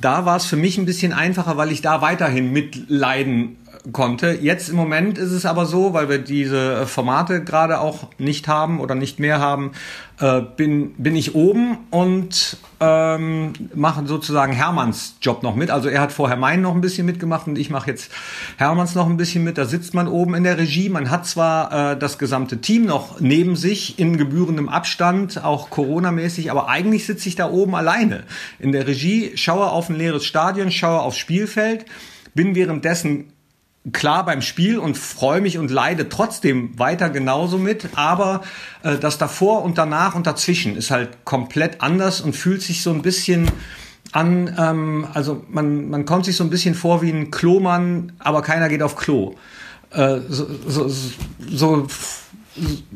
da war es für mich ein bisschen einfacher, weil ich da weiterhin mitleiden konnte. Jetzt im Moment ist es aber so, weil wir diese Formate gerade auch nicht haben oder nicht mehr haben, äh, bin, bin ich oben und ähm, mache sozusagen Hermanns Job noch mit. Also er hat vorher meinen noch ein bisschen mitgemacht und ich mache jetzt Hermanns noch ein bisschen mit. Da sitzt man oben in der Regie. Man hat zwar äh, das gesamte Team noch neben sich in gebührendem Abstand, auch Corona-mäßig, aber eigentlich sitze ich da oben alleine in der Regie, schaue auf ein leeres Stadion, schaue aufs Spielfeld bin währenddessen klar beim Spiel und freue mich und leide trotzdem weiter genauso mit, aber äh, das davor und danach und dazwischen ist halt komplett anders und fühlt sich so ein bisschen an, ähm, also man, man kommt sich so ein bisschen vor wie ein Klomann, aber keiner geht auf Klo. Äh, so, so, so,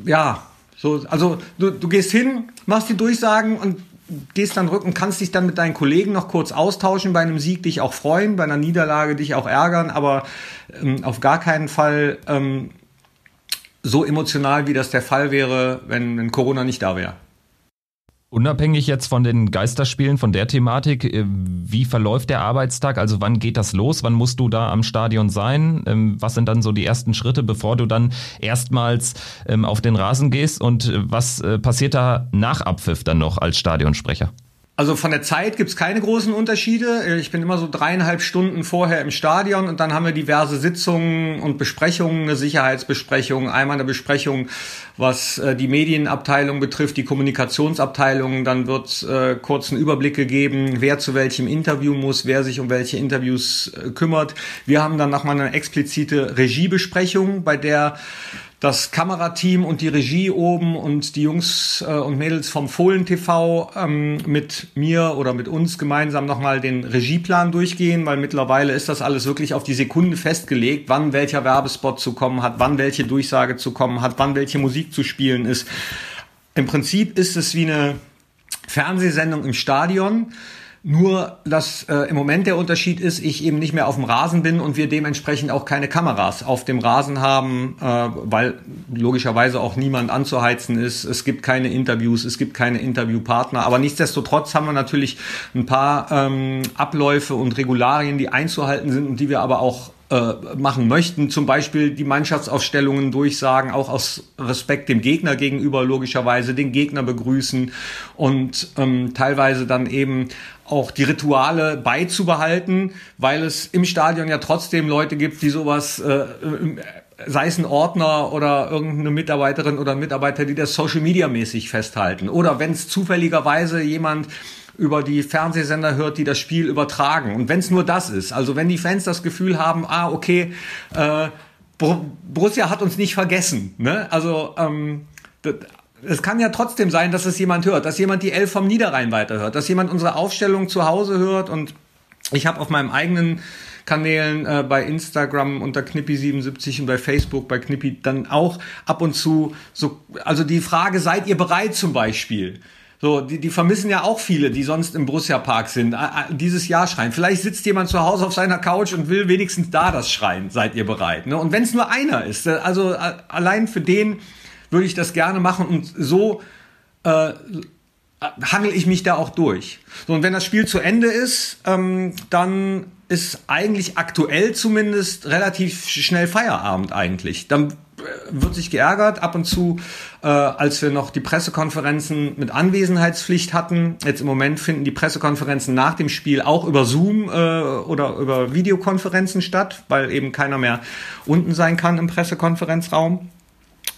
ja, so, also du, du gehst hin, machst die Durchsagen und gehst dann rücken, kannst dich dann mit deinen Kollegen noch kurz austauschen, bei einem Sieg dich auch freuen, bei einer Niederlage dich auch ärgern, aber ähm, auf gar keinen Fall ähm, so emotional, wie das der Fall wäre, wenn, wenn Corona nicht da wäre. Unabhängig jetzt von den Geisterspielen, von der Thematik, äh, wie verläuft der Arbeitstag? Also wann geht das los? Wann musst du da am Stadion sein? Ähm, was sind dann so die ersten Schritte, bevor du dann erstmals ähm, auf den Rasen gehst? Und äh, was äh, passiert da nach Abpfiff dann noch als Stadionsprecher? Also von der Zeit gibt's keine großen Unterschiede. Ich bin immer so dreieinhalb Stunden vorher im Stadion und dann haben wir diverse Sitzungen und Besprechungen, eine Sicherheitsbesprechung, einmal eine Besprechung, was äh, die Medienabteilung betrifft, die Kommunikationsabteilung. Dann wird äh, kurz einen Überblick gegeben, wer zu welchem Interview muss, wer sich um welche Interviews äh, kümmert. Wir haben dann nochmal eine explizite Regiebesprechung, bei der das Kamerateam und die Regie oben und die Jungs äh, und Mädels vom Fohlen TV ähm, mit mir oder mit uns gemeinsam nochmal den Regieplan durchgehen, weil mittlerweile ist das alles wirklich auf die Sekunde festgelegt, wann welcher Werbespot zu kommen hat, wann welche Durchsage zu kommen hat, wann welche Musik zu spielen ist. Im Prinzip ist es wie eine Fernsehsendung im Stadion Nur, dass äh, im Moment der Unterschied ist, ich eben nicht mehr auf dem Rasen bin und wir dementsprechend auch keine Kameras auf dem Rasen haben, äh, weil logischerweise auch niemand anzuheizen ist. Es gibt keine Interviews, es gibt keine Interviewpartner. Aber nichtsdestotrotz haben wir natürlich ein paar ähm, Abläufe und Regularien, die einzuhalten sind und die wir aber auch äh, machen möchten, zum Beispiel die Mannschaftsaufstellungen durchsagen, auch aus Respekt dem Gegner gegenüber logischerweise, den Gegner begrüßen und ähm, teilweise dann eben auch die Rituale beizubehalten, weil es im Stadion ja trotzdem Leute gibt, die sowas äh, sei es ein Ordner oder irgendeine Mitarbeiterin oder Mitarbeiter, die das Social Media mäßig festhalten. Oder wenn es zufälligerweise jemand über die Fernsehsender hört, die das Spiel übertragen. Und wenn es nur das ist, also wenn die Fans das Gefühl haben, ah, okay, äh, Borussia hat uns nicht vergessen. Ne? Also ähm, es kann ja trotzdem sein, dass es jemand hört, dass jemand die Elf vom Niederrhein weiterhört, dass jemand unsere Aufstellung zu Hause hört und ich habe auf meinem eigenen Kanälen äh, bei Instagram unter Knippi77 und bei Facebook bei Knippi dann auch ab und zu so, also die Frage, seid ihr bereit zum Beispiel? So, die, die vermissen ja auch viele, die sonst im Borussia Park sind, dieses Jahr schreien. Vielleicht sitzt jemand zu Hause auf seiner Couch und will wenigstens da das schreien. Seid ihr bereit? Ne? Und wenn es nur einer ist, äh, also allein für den würde ich das gerne machen und so äh, hangel ich mich da auch durch. So, und wenn das Spiel zu Ende ist, ähm, dann ist eigentlich aktuell zumindest relativ schnell Feierabend eigentlich. Dann äh, wird sich geärgert, ab und zu, äh, als wir noch die Pressekonferenzen mit Anwesenheitspflicht hatten. Jetzt im Moment finden die Pressekonferenzen nach dem Spiel auch über Zoom äh, oder über Videokonferenzen statt, weil eben keiner mehr unten sein kann im Pressekonferenzraum.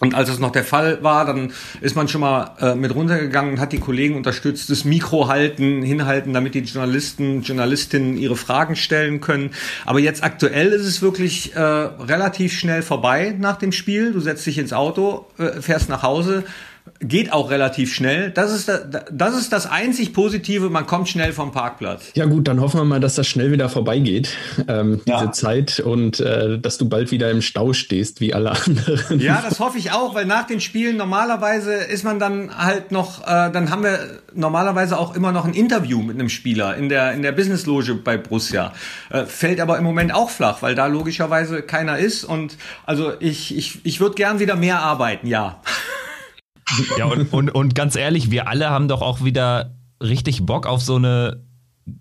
Und als es noch der Fall war, dann ist man schon mal äh, mit runtergegangen und hat die Kollegen unterstützt, das Mikro halten, hinhalten, damit die Journalisten, Journalistinnen ihre Fragen stellen können. Aber jetzt aktuell ist es wirklich äh, relativ schnell vorbei nach dem Spiel. Du setzt dich ins Auto, äh, fährst nach Hause, geht auch relativ schnell. Das ist, das ist das einzig Positive, man kommt schnell vom Parkplatz. Ja gut, dann hoffen wir mal, dass das schnell wieder vorbeigeht, ähm, ja. diese Zeit, und äh, dass du bald wieder im Stau stehst, wie alle anderen. Ja, das hoffe ich auch, weil nach den Spielen normalerweise ist man dann halt noch, äh, dann haben wir normalerweise auch immer noch ein Interview mit einem Spieler in der, in der Businessloge bei Borussia. Äh, fällt aber im Moment auch flach, weil da logischerweise keiner ist und also ich, ich, ich würde gern wieder mehr arbeiten, ja. Ja, und, und, und ganz ehrlich, wir alle haben doch auch wieder richtig Bock auf so eine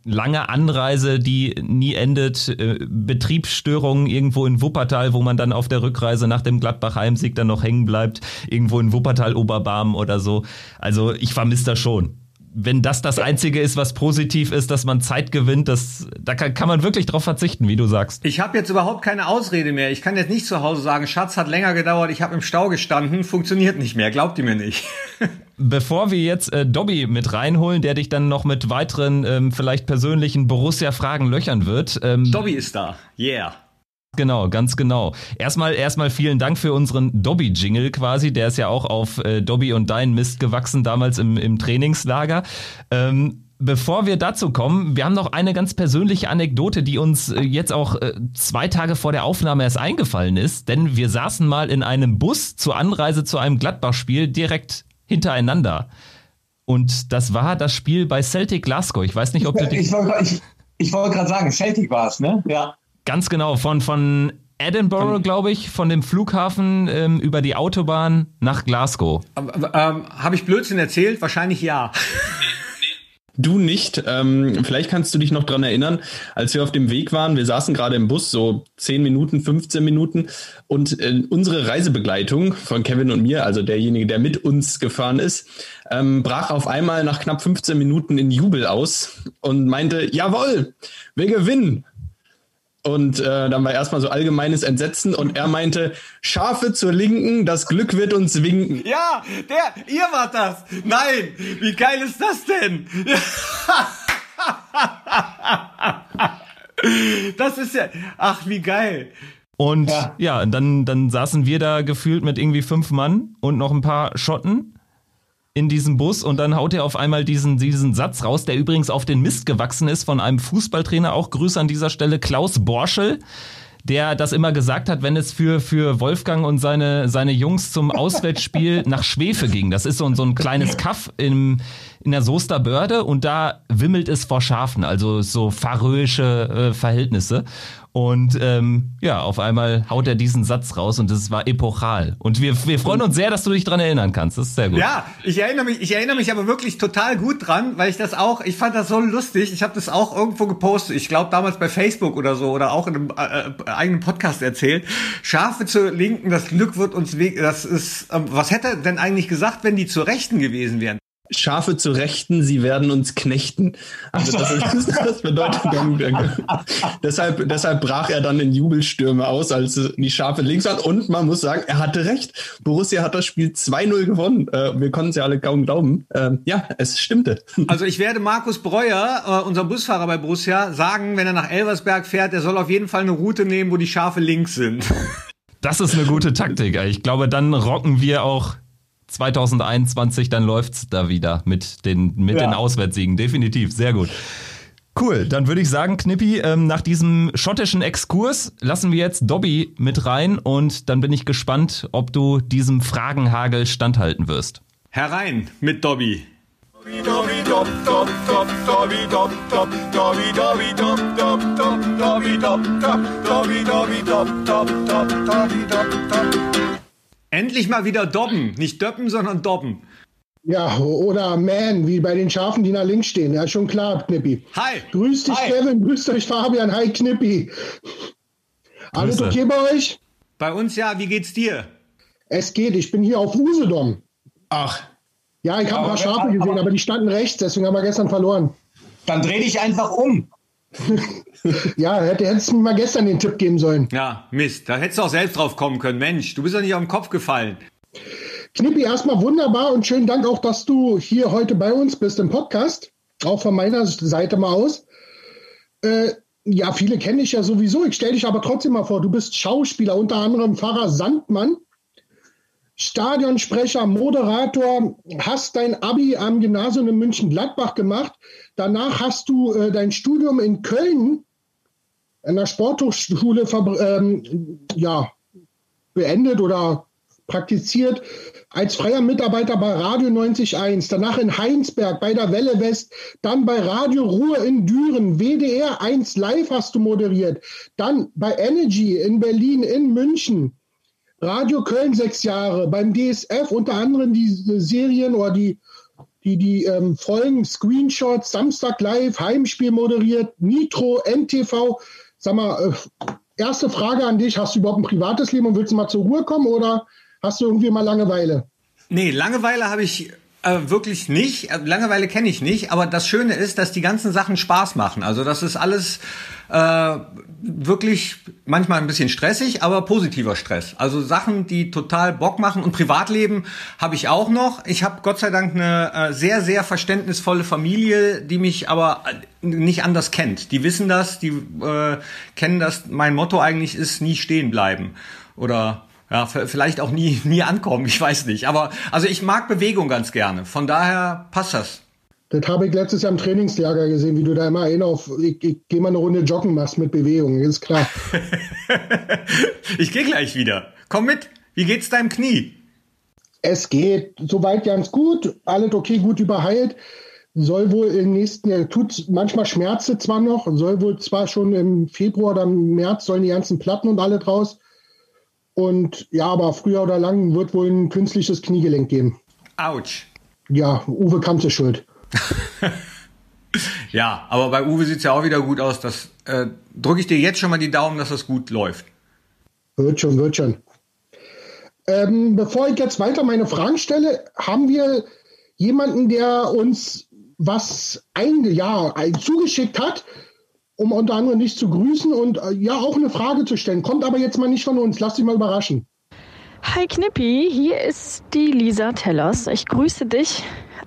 lange Anreise, die nie endet, äh, Betriebsstörungen irgendwo in Wuppertal, wo man dann auf der Rückreise nach dem Gladbach-Heimsieg dann noch hängen bleibt, irgendwo in Wuppertal-Oberbarm oder so. Also ich vermisse das schon wenn das das Einzige ist, was positiv ist, dass man Zeit gewinnt, das, da kann, kann man wirklich drauf verzichten, wie du sagst. Ich habe jetzt überhaupt keine Ausrede mehr. Ich kann jetzt nicht zu Hause sagen, Schatz hat länger gedauert, ich habe im Stau gestanden, funktioniert nicht mehr, glaubt ihr mir nicht. Bevor wir jetzt äh, Dobby mit reinholen, der dich dann noch mit weiteren, ähm, vielleicht persönlichen Borussia-Fragen löchern wird. Ähm, Dobby ist da, yeah. Genau, ganz genau. Erstmal, erstmal vielen Dank für unseren Dobby-Jingle quasi. Der ist ja auch auf äh, Dobby und dein Mist gewachsen damals im, im Trainingslager. Ähm, Bevor wir dazu kommen, wir haben noch eine ganz persönliche Anekdote, die uns äh, jetzt auch äh, zwei Tage vor der Aufnahme erst eingefallen ist, denn wir saßen mal in einem Bus zur Anreise zu einem Gladbach-Spiel direkt hintereinander. Und das war das Spiel bei Celtic Glasgow. Ich weiß nicht, ob du die. Ich wollte gerade sagen, Celtic war es, ne? Ja. Ganz genau, von, von Edinburgh, glaube ich, von dem Flughafen ähm, über die Autobahn nach Glasgow. Ähm, Habe ich Blödsinn erzählt? Wahrscheinlich ja. Du nicht. Ähm, vielleicht kannst du dich noch dran erinnern, als wir auf dem Weg waren. Wir saßen gerade im Bus, so 10 Minuten, 15 Minuten. Und äh, unsere Reisebegleitung von Kevin und mir, also derjenige, der mit uns gefahren ist, ähm, brach auf einmal nach knapp 15 Minuten in Jubel aus und meinte, jawohl, wir gewinnen. Und äh, dann war erstmal so allgemeines Entsetzen und er meinte, Schafe zur Linken, das Glück wird uns winken. Ja, der, ihr wart das. Nein, wie geil ist das denn? das ist ja, ach, wie geil. Und ja, ja dann, dann saßen wir da gefühlt mit irgendwie fünf Mann und noch ein paar Schotten in diesem Bus und dann haut er auf einmal diesen, diesen Satz raus, der übrigens auf den Mist gewachsen ist von einem Fußballtrainer. Auch Grüße an dieser Stelle, Klaus Borschel. der das immer gesagt hat, wenn es für, für Wolfgang und seine, seine Jungs zum Auswärtsspiel nach Schwefe ging. Das ist so, so ein kleines Kaff im, in der Soester Börde und da wimmelt es vor Schafen, also so faröische äh, Verhältnisse. Und ähm, ja, auf einmal haut er diesen Satz raus und das war epochal. Und wir, wir freuen uns sehr, dass du dich dran erinnern kannst. Das ist sehr gut. Ja, ich erinnere mich, ich erinnere mich aber wirklich total gut dran, weil ich das auch, ich fand das so lustig. Ich habe das auch irgendwo gepostet. Ich glaube damals bei Facebook oder so oder auch in einem äh, äh, eigenen Podcast erzählt. Schafe zur Linken, das Glück wird uns weg. Das ist, ähm, was hätte er denn eigentlich gesagt, wenn die zur Rechten gewesen wären? Schafe zu Rechten, sie werden uns knechten. Also das, ist, das bedeutet deshalb, deshalb brach er dann in Jubelstürme aus, als die Schafe links waren. Und man muss sagen, er hatte recht. Borussia hat das Spiel 2-0 gewonnen. Äh, wir konnten es ja alle kaum glauben. Ähm, ja, es stimmte. Also ich werde Markus Breuer, äh, unser Busfahrer bei Borussia, sagen, wenn er nach Elversberg fährt, er soll auf jeden Fall eine Route nehmen, wo die Schafe links sind. Das ist eine gute Taktik. Ich glaube, dann rocken wir auch 2021, dann läuft's da wieder mit den, mit ja. den Auswärtssiegen. Definitiv, sehr gut. Cool, dann würde ich sagen, Knippi, ähm, nach diesem schottischen Exkurs lassen wir jetzt Dobby mit rein und dann bin ich gespannt, ob du diesem Fragenhagel standhalten wirst. Herein mit Dobby. Endlich mal wieder Dobben. Nicht Döppen, sondern Dobben. Ja, oder Man, wie bei den Schafen, die nach links stehen. Ja, schon klar, Knippi. Hi. Grüß dich, Hi. Kevin. Grüß euch, Fabian. Hi, Knippi. Alles Grüße. okay bei euch? Bei uns ja. Wie geht's dir? Es geht. Ich bin hier auf Usedom. Ach. Ja, ich habe ein paar Schafe gesehen, aber die standen rechts. Deswegen haben wir gestern verloren. Dann dreh dich einfach um. ja, hätte, hättest du mir mal gestern den Tipp geben sollen. Ja, Mist, da hättest du auch selbst drauf kommen können. Mensch, du bist doch nicht auf den Kopf gefallen. Knippi, erstmal wunderbar und schönen Dank auch, dass du hier heute bei uns bist im Podcast. Auch von meiner Seite mal aus. Äh, ja, viele kenne ich ja sowieso. Ich stelle dich aber trotzdem mal vor, du bist Schauspieler, unter anderem Pfarrer Sandmann, Stadionsprecher, Moderator, hast dein Abi am Gymnasium in München-Gladbach gemacht, Danach hast du äh, dein Studium in Köln an der Sporthochschule ähm, ja, beendet oder praktiziert als freier Mitarbeiter bei Radio 90.1, danach in Heinsberg bei der Welle West, dann bei Radio Ruhr in Düren, WDR 1 Live hast du moderiert, dann bei Energy in Berlin, in München, Radio Köln sechs Jahre, beim DSF unter anderem die Serien oder die die die ähm, Folgen Screenshots, Samstag Live, Heimspiel moderiert, Nitro, NTV. Sag mal, äh, erste Frage an dich, hast du überhaupt ein privates Leben und willst du mal zur Ruhe kommen oder hast du irgendwie mal Langeweile? Nee, Langeweile habe ich äh, wirklich nicht. Äh, Langeweile kenne ich nicht, aber das Schöne ist, dass die ganzen Sachen Spaß machen. Also das ist alles äh, wirklich manchmal ein bisschen stressig, aber positiver Stress. Also Sachen, die total Bock machen. Und Privatleben habe ich auch noch. Ich habe Gott sei Dank eine äh, sehr, sehr verständnisvolle Familie, die mich aber äh, nicht anders kennt. Die wissen das, die äh, kennen das. Mein Motto eigentlich ist nie stehen bleiben. Oder ja, vielleicht auch nie, nie ankommen, ich weiß nicht. Aber also ich mag Bewegung ganz gerne. Von daher passt das. Das habe ich letztes Jahr im Trainingslager gesehen, wie du da immer hin auf, ich, ich gehe mal eine Runde joggen machst mit Bewegung, ist klar. ich gehe gleich wieder. Komm mit. Wie geht's deinem Knie? Es geht soweit ganz gut. Alles okay, gut überheilt. Soll wohl im nächsten Jahr, tut manchmal Schmerze zwar noch, soll wohl zwar schon im Februar oder im März sollen die ganzen Platten und alle draus. Und ja, aber früher oder lang wird wohl ein künstliches Kniegelenk geben. Autsch. Ja, Uwe Kamp ist schuld. ja, aber bei Uwe sieht es ja auch wieder gut aus. Das äh, drücke ich dir jetzt schon mal die Daumen, dass das gut läuft. Wird schon, wird schon. Ähm, bevor ich jetzt weiter meine Fragen stelle, haben wir jemanden, der uns was ein, ja, zugeschickt hat, um unter anderem dich zu grüßen und äh, ja auch eine Frage zu stellen. Kommt aber jetzt mal nicht von uns. Lass dich mal überraschen. Hi Knippi, hier ist die Lisa Tellers. Ich grüße dich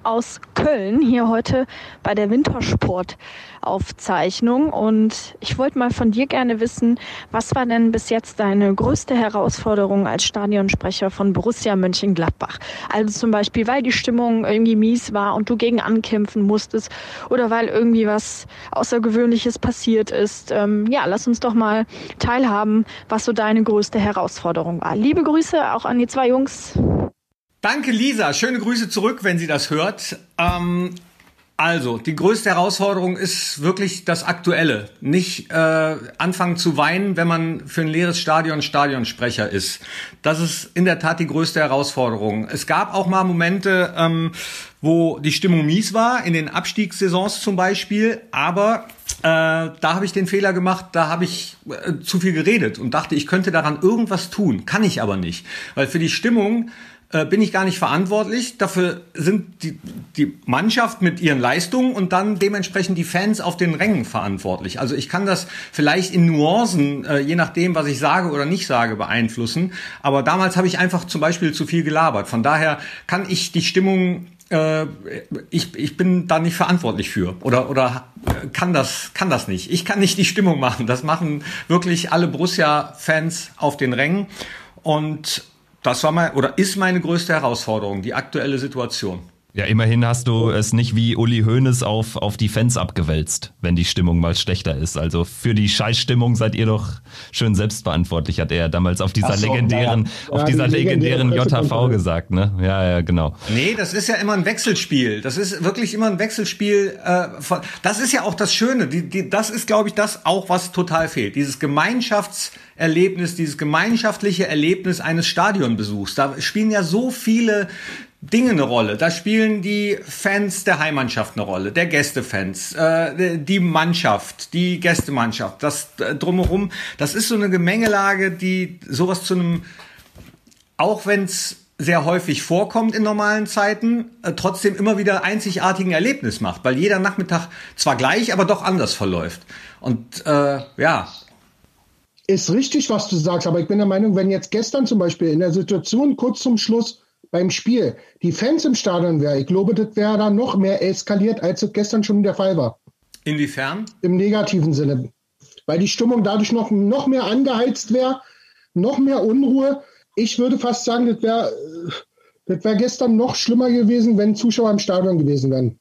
aus Köln hier heute bei der Wintersport-Aufzeichnung. Und ich wollte mal von dir gerne wissen, was war denn bis jetzt deine größte Herausforderung als Stadionsprecher von Borussia Mönchengladbach? Also zum Beispiel, weil die Stimmung irgendwie mies war und du gegen ankämpfen musstest oder weil irgendwie was Außergewöhnliches passiert ist. Ähm, ja, lass uns doch mal teilhaben, was so deine größte Herausforderung war. Liebe Grüße auch an die zwei Jungs. Danke, Lisa. Schöne Grüße zurück, wenn sie das hört. Ähm, also, die größte Herausforderung ist wirklich das Aktuelle. Nicht äh, anfangen zu weinen, wenn man für ein leeres Stadion Stadionsprecher ist. Das ist in der Tat die größte Herausforderung. Es gab auch mal Momente, ähm, wo die Stimmung mies war, in den Abstiegssaisons zum Beispiel. Aber äh, da habe ich den Fehler gemacht, da habe ich äh, zu viel geredet und dachte, ich könnte daran irgendwas tun. Kann ich aber nicht. Weil für die Stimmung äh, bin ich gar nicht verantwortlich. Dafür sind die, die Mannschaft mit ihren Leistungen und dann dementsprechend die Fans auf den Rängen verantwortlich. Also ich kann das vielleicht in Nuancen, äh, je nachdem, was ich sage oder nicht sage, beeinflussen. Aber damals habe ich einfach zum Beispiel zu viel gelabert. Von daher kann ich die Stimmung äh, ich, ich bin da nicht verantwortlich für oder oder kann das kann das nicht. Ich kann nicht die Stimmung machen. Das machen wirklich alle Borussia-Fans auf den Rängen und das war mein oder ist meine größte Herausforderung, die aktuelle Situation. Ja, immerhin hast du es nicht wie Uli Hoeneß auf, auf die Fans abgewälzt, wenn die Stimmung mal schlechter ist. Also für die Scheißstimmung seid ihr doch schön selbstverantwortlich, hat er damals auf dieser so, legendären, ja. auf ja, dieser die legendären JHV gesagt, ne? Ja, ja, genau. Nee, das ist ja immer ein Wechselspiel. Das ist wirklich immer ein Wechselspiel. Äh, von, das ist ja auch das Schöne. Die, die, das ist, glaube ich, das auch, was total fehlt. Dieses Gemeinschaftserlebnis, dieses gemeinschaftliche Erlebnis eines Stadionbesuchs. Da spielen ja so viele Dinge eine Rolle. Da spielen die Fans der Heimmannschaft eine Rolle, der Gästefans, äh, die Mannschaft, die Gästemannschaft, das äh, drumherum. Das ist so eine Gemengelage, die sowas zu einem, auch wenn es sehr häufig vorkommt in normalen Zeiten, äh, trotzdem immer wieder einzigartigen Erlebnis macht, weil jeder Nachmittag zwar gleich, aber doch anders verläuft. Und äh, ja. Ist richtig, was du sagst, aber ich bin der Meinung, wenn jetzt gestern zum Beispiel in der Situation kurz zum Schluss beim Spiel die Fans im Stadion wäre, ich glaube, das wäre da noch mehr eskaliert, als es gestern schon der Fall war. Inwiefern? Im negativen Sinne. Weil die Stimmung dadurch noch, noch mehr angeheizt wäre, noch mehr Unruhe. Ich würde fast sagen, das wäre das wär gestern noch schlimmer gewesen, wenn Zuschauer im Stadion gewesen wären.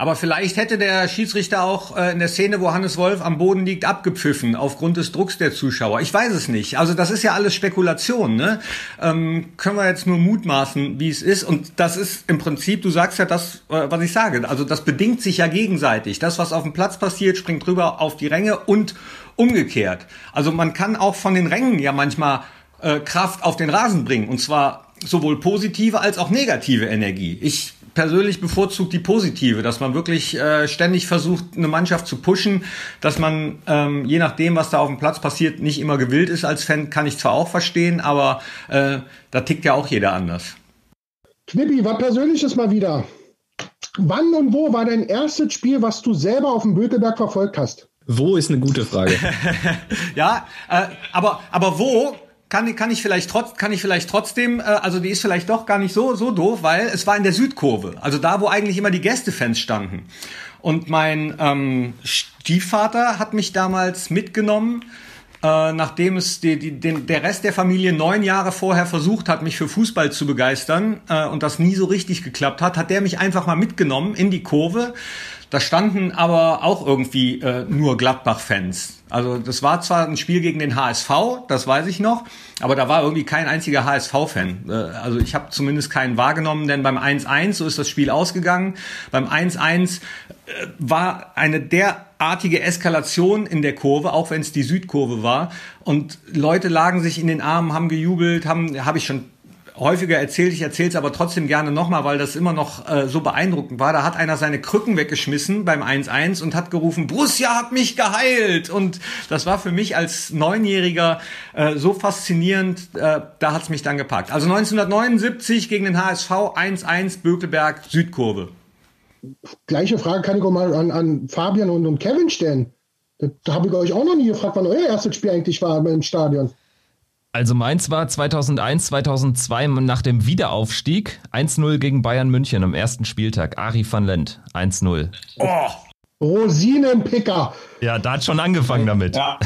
Aber vielleicht hätte der Schiedsrichter auch äh, in der Szene, wo Hannes Wolf am Boden liegt, abgepfiffen aufgrund des Drucks der Zuschauer. Ich weiß es nicht. Also das ist ja alles Spekulation. Ne? Ähm, können wir jetzt nur mutmaßen, wie es ist. Und das ist im Prinzip, du sagst ja das, äh, was ich sage. Also das bedingt sich ja gegenseitig. Das, was auf dem Platz passiert, springt drüber auf die Ränge und umgekehrt. Also man kann auch von den Rängen ja manchmal äh, Kraft auf den Rasen bringen. Und zwar sowohl positive als auch negative Energie. Ich persönlich bevorzugt die positive, dass man wirklich äh, ständig versucht, eine Mannschaft zu pushen, dass man ähm, je nachdem, was da auf dem Platz passiert, nicht immer gewillt ist als Fan, kann ich zwar auch verstehen, aber äh, da tickt ja auch jeder anders. Knippi, was Persönliches mal wieder. Wann und wo war dein erstes Spiel, was du selber auf dem Bökelberg verfolgt hast? Wo ist eine gute Frage. ja, äh, aber, aber wo kann, kann ich vielleicht trotz, kann ich vielleicht trotzdem, äh, also die ist vielleicht doch gar nicht so, so doof, weil es war in der Südkurve. Also da, wo eigentlich immer die Gästefans standen. Und mein ähm, Stiefvater hat mich damals mitgenommen, äh, nachdem es die, die, den, der Rest der Familie neun Jahre vorher versucht hat, mich für Fußball zu begeistern äh, und das nie so richtig geklappt hat, hat der mich einfach mal mitgenommen in die Kurve. Da standen aber auch irgendwie äh, nur Gladbach-Fans. Also das war zwar ein Spiel gegen den HSV, das weiß ich noch, aber da war irgendwie kein einziger HSV-Fan. Äh, also ich habe zumindest keinen wahrgenommen, denn beim 1-1, so ist das Spiel ausgegangen, beim 1-1 äh, war eine derartige Eskalation in der Kurve, auch wenn es die Südkurve war. Und Leute lagen sich in den Armen, haben gejubelt, haben, habe ich schon häufiger erzählt, ich erzähle es aber trotzdem gerne nochmal, weil das immer noch äh, so beeindruckend war. Da hat einer seine Krücken weggeschmissen beim 1-1 und hat gerufen, Borussia hat mich geheilt. Und das war für mich als Neunjähriger äh, so faszinierend, äh, da hat es mich dann gepackt. Also 1979 gegen den HSV 1-1 Bökelberg Südkurve. Gleiche Frage kann ich auch mal an, an Fabian und, und Kevin stellen. Da habe ich euch auch noch nie gefragt, wann euer erstes Spiel eigentlich war im Stadion. Also meins war 2001, 2002 nach dem Wiederaufstieg 1-0 gegen Bayern München am ersten Spieltag. Ari van Lent 1-0. Oh. Rosinenpicker. Ja, da hat schon angefangen damit. Ja.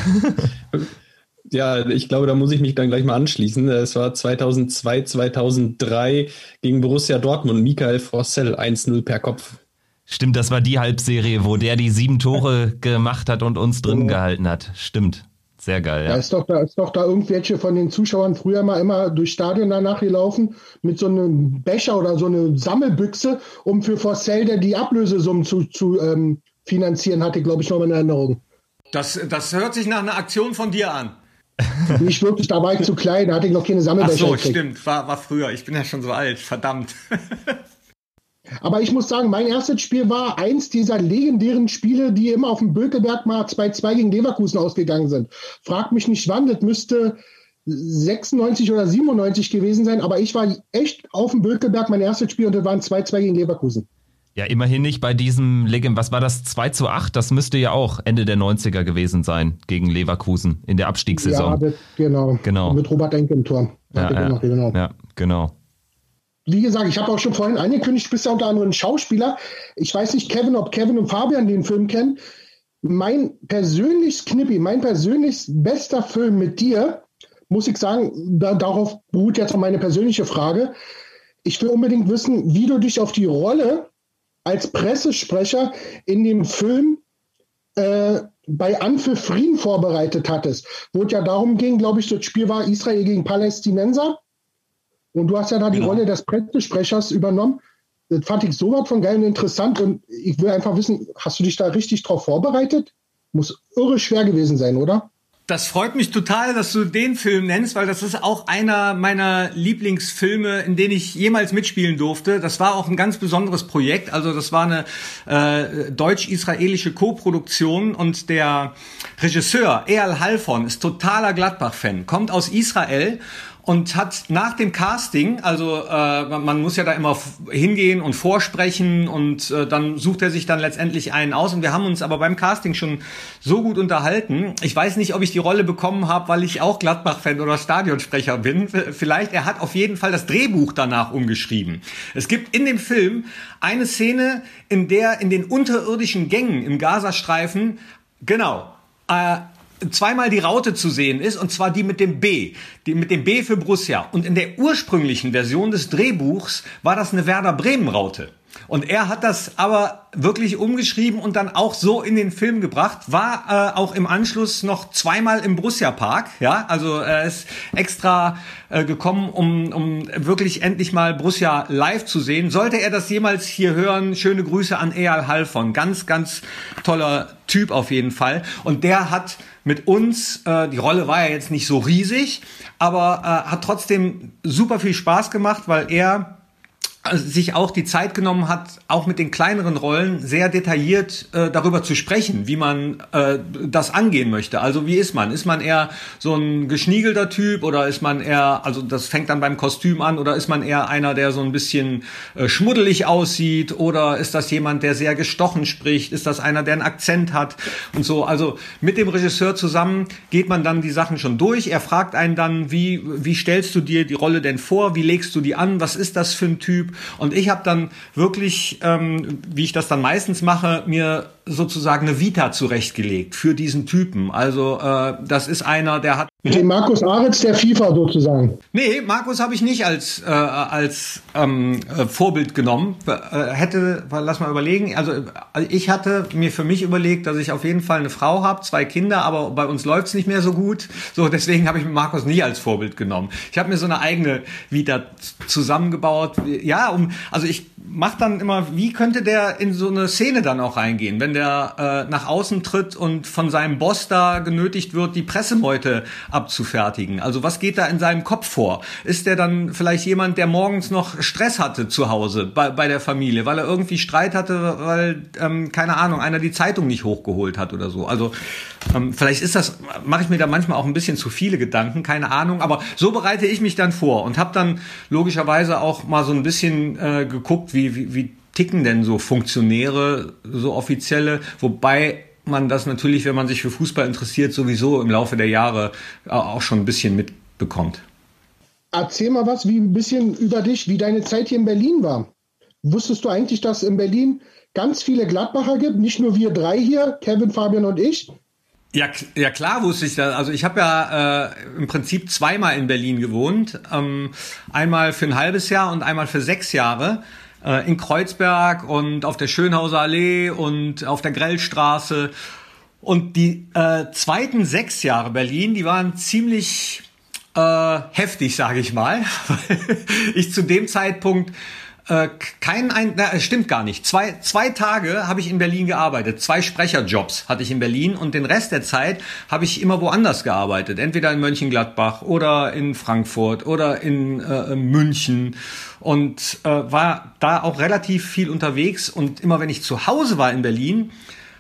ja, ich glaube, da muss ich mich dann gleich mal anschließen. Es war 2002, 2003 gegen Borussia Dortmund. Michael Forcell 1-0 per Kopf. Stimmt, das war die Halbserie, wo der die sieben Tore gemacht hat und uns drin gehalten hat. Stimmt. Sehr geil, ja. Da ist doch da, ist doch da irgendwelche von den Zuschauern früher mal immer durchs Stadion danach gelaufen mit so einem Becher oder so eine Sammelbüchse, um für Forcell die Ablösesummen zu, zu ähm, finanzieren, hatte, glaube ich, noch in Erinnerung. Das, das hört sich nach einer Aktion von dir an. Nicht wirklich, da war ich zu klein, da hatte ich noch keine Sammelbecher. Ach so, gekriegt. stimmt, war, war früher. Ich bin ja schon so alt, verdammt. Aber ich muss sagen, mein erstes Spiel war eins dieser legendären Spiele, die immer auf dem Bökelberg mal 2-2 gegen Leverkusen ausgegangen sind. Frag mich nicht wann, das müsste 96 oder 97 gewesen sein, aber ich war echt auf dem Bökelberg mein erstes Spiel und das waren 2-2 gegen Leverkusen. Ja, immerhin nicht bei diesem Legend. Was war das? 2 zu 8? Das müsste ja auch Ende der 90er gewesen sein gegen Leverkusen in der Abstiegssaison. Ja, das, genau. genau. Mit Robert Enke im Tor. Ja, ja, genau. ja, genau wie gesagt, ich habe auch schon vorhin angekündigt, du bist ja unter anderem Schauspieler. Ich weiß nicht, Kevin, ob Kevin und Fabian den Film kennen. Mein persönliches Knippi, mein persönlich bester Film mit dir, muss ich sagen, da, darauf beruht jetzt auch meine persönliche Frage. Ich will unbedingt wissen, wie du dich auf die Rolle als Pressesprecher in dem Film äh, bei Anpfiff Frieden vorbereitet hattest. Wo es ja darum ging, glaube ich, das Spiel war Israel gegen Palästinenser. Und du hast ja da die genau. Rolle des Pressesprechers übernommen. Das fand ich so was von geil und interessant. Und ich will einfach wissen, hast du dich da richtig drauf vorbereitet? Muss irre schwer gewesen sein, oder? Das freut mich total, dass du den Film nennst, weil das ist auch einer meiner Lieblingsfilme, in denen ich jemals mitspielen durfte. Das war auch ein ganz besonderes Projekt. Also das war eine äh, deutsch-israelische Koproduktion und der Regisseur Eyal Halfon ist totaler Gladbach-Fan, kommt aus Israel und hat nach dem Casting, also äh, man muss ja da immer hingehen und vorsprechen und äh, dann sucht er sich dann letztendlich einen aus und wir haben uns aber beim Casting schon so gut unterhalten. Ich weiß nicht, ob ich die Rolle bekommen habe, weil ich auch Gladbach-Fan oder Stadionsprecher bin. Vielleicht, er hat auf jeden Fall das Drehbuch danach umgeschrieben. Es gibt in dem Film eine Szene, in der in den unterirdischen Gängen im Gazastreifen, genau, äh, zweimal die Raute zu sehen ist, und zwar die mit dem B, die mit dem B für Borussia. Und in der ursprünglichen Version des Drehbuchs war das eine Werder Bremen Raute. Und er hat das aber wirklich umgeschrieben und dann auch so in den Film gebracht. War äh, auch im Anschluss noch zweimal im Borussia Park. Ja, also er ist extra äh, gekommen, um, um wirklich endlich mal Borussia live zu sehen. Sollte er das jemals hier hören, schöne Grüße an Eyal Halfon. Ganz, ganz toller Typ auf jeden Fall. Und der hat mit uns, äh, die Rolle war ja jetzt nicht so riesig, aber äh, hat trotzdem super viel Spaß gemacht, weil er sich auch die Zeit genommen hat, auch mit den kleineren Rollen sehr detailliert äh, darüber zu sprechen, wie man äh, das angehen möchte. Also wie ist man? Ist man eher so ein geschniegelter Typ oder ist man eher, also das fängt dann beim Kostüm an, oder ist man eher einer, der so ein bisschen äh, schmuddelig aussieht oder ist das jemand, der sehr gestochen spricht? Ist das einer, der einen Akzent hat und so? Also mit dem Regisseur zusammen geht man dann die Sachen schon durch. Er fragt einen dann, wie, wie stellst du dir die Rolle denn vor? Wie legst du die an? Was ist das für ein Typ? Und ich habe dann wirklich, ähm, wie ich das dann meistens mache, mir sozusagen eine Vita zurechtgelegt für diesen Typen. Also äh, das ist einer, der hat den Markus Aritz der FIFA sozusagen. Nee, Markus habe ich nicht als äh, als ähm, äh, Vorbild genommen. Äh, hätte, lass mal überlegen. Also ich hatte mir für mich überlegt, dass ich auf jeden Fall eine Frau habe, zwei Kinder, aber bei uns läuft's nicht mehr so gut. So deswegen habe ich Markus nie als Vorbild genommen. Ich habe mir so eine eigene Vita zusammengebaut. Ja, um also ich macht dann immer, wie könnte der in so eine Szene dann auch reingehen, wenn der äh, nach außen tritt und von seinem Boss da genötigt wird, die Pressemeute abzufertigen. Also was geht da in seinem Kopf vor? Ist der dann vielleicht jemand, der morgens noch Stress hatte zu Hause bei, bei der Familie, weil er irgendwie Streit hatte, weil, ähm, keine Ahnung, einer die Zeitung nicht hochgeholt hat oder so. Also ähm, vielleicht ist das, mache ich mir da manchmal auch ein bisschen zu viele Gedanken, keine Ahnung. Aber so bereite ich mich dann vor und habe dann logischerweise auch mal so ein bisschen äh, geguckt, wie, wie, wie ticken denn so Funktionäre, so offizielle, wobei man das natürlich, wenn man sich für Fußball interessiert, sowieso im Laufe der Jahre auch schon ein bisschen mit bekommt. Erzähl mal was, wie ein bisschen über dich, wie deine Zeit hier in Berlin war. Wusstest du eigentlich, dass in Berlin ganz viele Gladbacher gibt? Nicht nur wir drei hier, Kevin, Fabian und ich. Ja, ja klar wusste ich das. Also ich habe ja äh, im Prinzip zweimal in Berlin gewohnt. Ähm, einmal für ein halbes Jahr und einmal für sechs Jahre. Äh, in Kreuzberg und auf der Schönhauser Allee und auf der Grellstraße. Und die äh, zweiten sechs Jahre Berlin, die waren ziemlich äh, heftig, sage ich mal. ich zu dem Zeitpunkt äh, kein ein, na, stimmt gar nicht. Zwei, zwei Tage habe ich in Berlin gearbeitet. Zwei Sprecherjobs hatte ich in Berlin und den Rest der Zeit habe ich immer woanders gearbeitet. Entweder in Mönchengladbach oder in Frankfurt oder in äh, München und äh, war da auch relativ viel unterwegs. Und immer wenn ich zu Hause war in Berlin,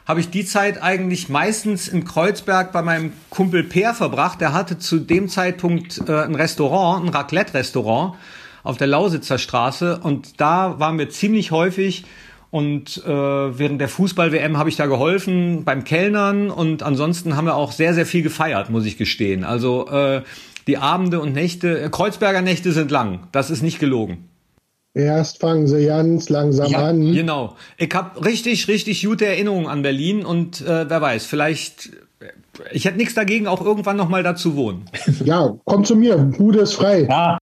habe ich die Zeit eigentlich meistens in Kreuzberg bei meinem Kumpel Peer verbracht. Der hatte zu dem Zeitpunkt äh, ein Restaurant, ein Raclette-Restaurant auf der Lausitzer Straße und da waren wir ziemlich häufig und äh, während der Fußball-WM habe ich da geholfen beim Kellnern und ansonsten haben wir auch sehr, sehr viel gefeiert, muss ich gestehen. Also äh, die Abende und Nächte, äh, Kreuzberger Nächte sind lang, das ist nicht gelogen. Erst fangen sie ganz langsam ja, an. Genau. Ich habe richtig, richtig gute Erinnerungen an Berlin und äh, wer weiß, vielleicht ich hätte nichts dagegen, auch irgendwann noch mal da zu wohnen. Ja, komm zu mir, Bude ist frei. Ja,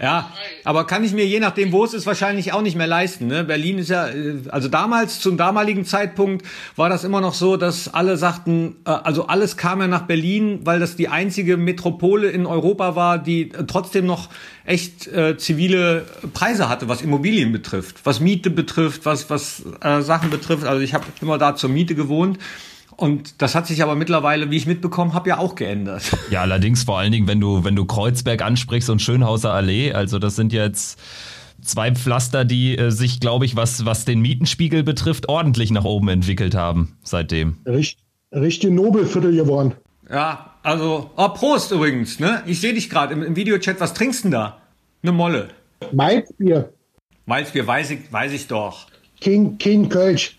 ja, aber kann ich mir je nachdem, wo es ist, wahrscheinlich auch nicht mehr leisten. Ne? Berlin ist ja, äh, also damals, zum damaligen Zeitpunkt war das immer noch so, dass alle sagten, äh, also alles kam ja nach Berlin, weil das die einzige Metropole in Europa war, die trotzdem noch echt äh, zivile Preise hatte, was Immobilien betrifft, was Miete betrifft, was, was äh, Sachen betrifft. Also ich habe immer da zur Miete gewohnt. Und das hat sich aber mittlerweile, wie ich mitbekommen habe, ja auch geändert. Ja, allerdings vor allen Dingen, wenn du, wenn du Kreuzberg ansprichst und Schönhauser Allee, also das sind jetzt zwei Pflaster, die äh, sich, glaube ich, was, was den Mietenspiegel betrifft, ordentlich nach oben entwickelt haben seitdem. Richt, richtig Nobelviertel geworden. Ja, also, oh, Prost übrigens, ne? Ich sehe dich gerade im, im Videochat, was trinkst du denn da? Eine Molle. Malzbier. Malzbier, weiß ich, weiß ich doch. King, King Kölsch.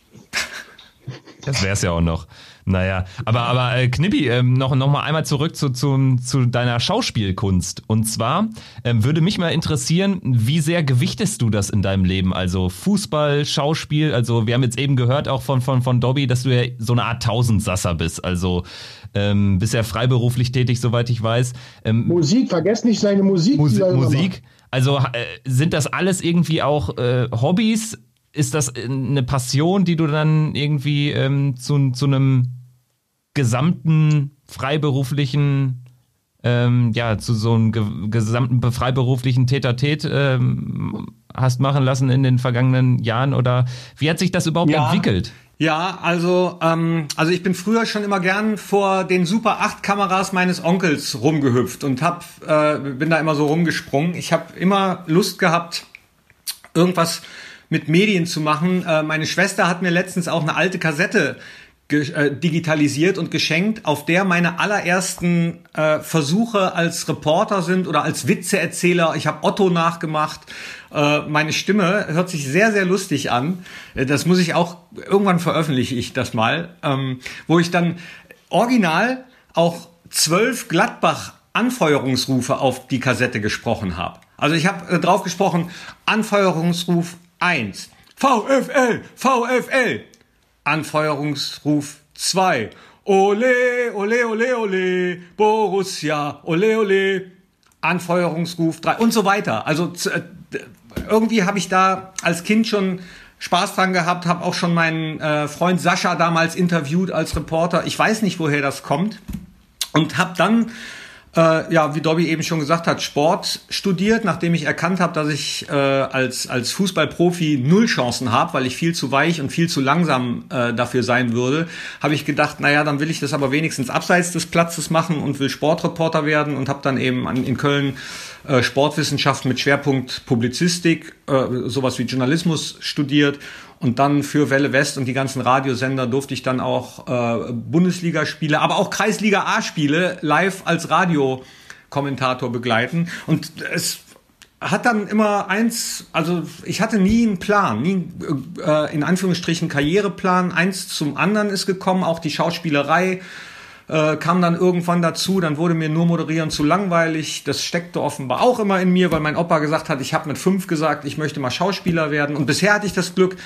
Das wäre es ja auch noch. Naja, aber, aber äh, Knippi, ähm, noch, noch mal einmal zurück zu, zu, zu deiner Schauspielkunst. Und zwar ähm, würde mich mal interessieren, wie sehr gewichtest du das in deinem Leben? Also Fußball, Schauspiel, also wir haben jetzt eben gehört auch von, von, von Dobby, dass du ja so eine Art Tausendsasser bist. Also ähm, bist ja freiberuflich tätig, soweit ich weiß. Ähm, Musik, vergesst nicht seine Musik. Musi Musik. Also äh, sind das alles irgendwie auch äh, Hobbys? ist das eine Passion, die du dann irgendwie ähm, zu, zu einem gesamten freiberuflichen, ähm, ja, zu so einem ge gesamten freiberuflichen Täter-Tät ähm, hast machen lassen in den vergangenen Jahren? Oder wie hat sich das überhaupt ja. entwickelt? Ja, also ähm, also ich bin früher schon immer gern vor den Super 8 Kameras meines Onkels rumgehüpft und hab äh, bin da immer so rumgesprungen. Ich habe immer Lust gehabt irgendwas mit Medien zu machen. Äh, meine Schwester hat mir letztens auch eine alte Kassette äh, digitalisiert und geschenkt, auf der meine allerersten äh, Versuche als Reporter sind oder als Witzeerzähler. Ich habe Otto nachgemacht. Äh, meine Stimme hört sich sehr, sehr lustig an. Äh, das muss ich auch, irgendwann veröffentliche ich das mal, ähm, wo ich dann original auch zwölf Gladbach Anfeuerungsrufe auf die Kassette gesprochen habe. Also ich habe äh, drauf gesprochen, Anfeuerungsruf 1. VfL, VfL. Anfeuerungsruf 2. Ole, ole, ole, ole, Borussia, ole, ole. Anfeuerungsruf 3 und so weiter. Also äh, irgendwie habe ich da als Kind schon Spaß dran gehabt, habe auch schon meinen äh, Freund Sascha damals interviewt als Reporter. Ich weiß nicht, woher das kommt. Und habe dann äh, ja, wie Dobby eben schon gesagt hat, Sport studiert, nachdem ich erkannt habe, dass ich äh, als, als Fußballprofi null Chancen habe, weil ich viel zu weich und viel zu langsam äh, dafür sein würde, habe ich gedacht, naja, dann will ich das aber wenigstens abseits des Platzes machen und will Sportreporter werden und habe dann eben an, in Köln äh, Sportwissenschaft mit Schwerpunkt Publizistik, äh, sowas wie Journalismus studiert und dann für Welle West und die ganzen Radiosender durfte ich dann auch äh, Bundesligaspiele, aber auch Kreisliga A-Spiele live als Radiokommentator begleiten. Und es hat dann immer eins, also ich hatte nie einen Plan, nie äh, in Anführungsstrichen Karriereplan. Eins zum anderen ist gekommen, auch die Schauspielerei äh, kam dann irgendwann dazu, dann wurde mir nur moderieren zu langweilig. Das steckte offenbar auch immer in mir, weil mein Opa gesagt hat, ich habe mit fünf gesagt, ich möchte mal Schauspieler werden. Und bisher hatte ich das Glück,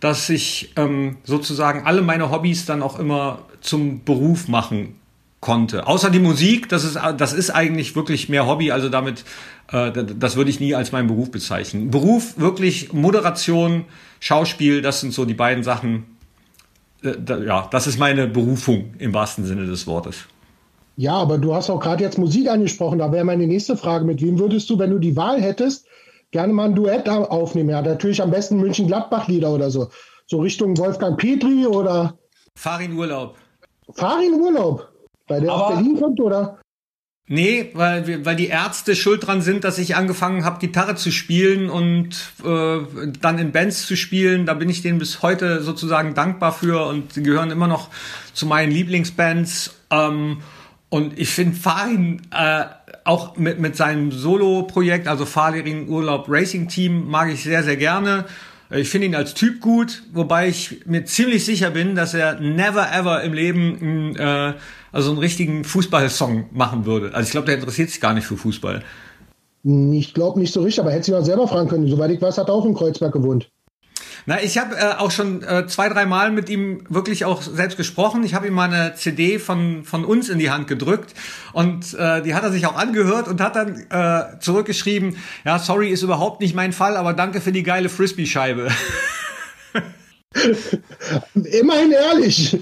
dass ich ähm, sozusagen alle meine Hobbys dann auch immer zum Beruf machen konnte. Außer die Musik, das ist, das ist eigentlich wirklich mehr Hobby, also damit, äh, das würde ich nie als meinen Beruf bezeichnen. Beruf, wirklich Moderation, Schauspiel, das sind so die beiden Sachen. Äh, da, ja, das ist meine Berufung im wahrsten Sinne des Wortes. Ja, aber du hast auch gerade jetzt Musik angesprochen. Da wäre meine nächste Frage: Mit wem würdest du, wenn du die Wahl hättest, gerne mal ein Duett aufnehmen? Ja, natürlich am besten München-Gladbach-Lieder oder so. So Richtung Wolfgang Petri oder. Fahr in Urlaub. Fahr in Urlaub. Weil der aus Berlin kommt, oder? Nee, weil, weil die Ärzte schuld dran sind, dass ich angefangen habe, Gitarre zu spielen und äh, dann in Bands zu spielen. Da bin ich denen bis heute sozusagen dankbar für und sie gehören immer noch zu meinen Lieblingsbands. Ähm, und ich finde Farin äh, auch mit, mit seinem Solo-Projekt, also Fahrlehring Urlaub Racing Team, mag ich sehr, sehr gerne. Ich finde ihn als Typ gut, wobei ich mir ziemlich sicher bin, dass er never ever im Leben äh, also einen richtigen Fußballsong machen würde. Also ich glaube, der interessiert sich gar nicht für Fußball. Ich glaube nicht so richtig, aber hätte sie mal selber fragen können. Soweit ich weiß, hat er auch in Kreuzberg gewohnt. Na, ich habe äh, auch schon äh, zwei, drei Mal mit ihm wirklich auch selbst gesprochen. Ich habe ihm mal eine CD von, von uns in die Hand gedrückt und äh, die hat er sich auch angehört und hat dann äh, zurückgeschrieben, ja, sorry, ist überhaupt nicht mein Fall, aber danke für die geile Frisbee-Scheibe. Immerhin ehrlich.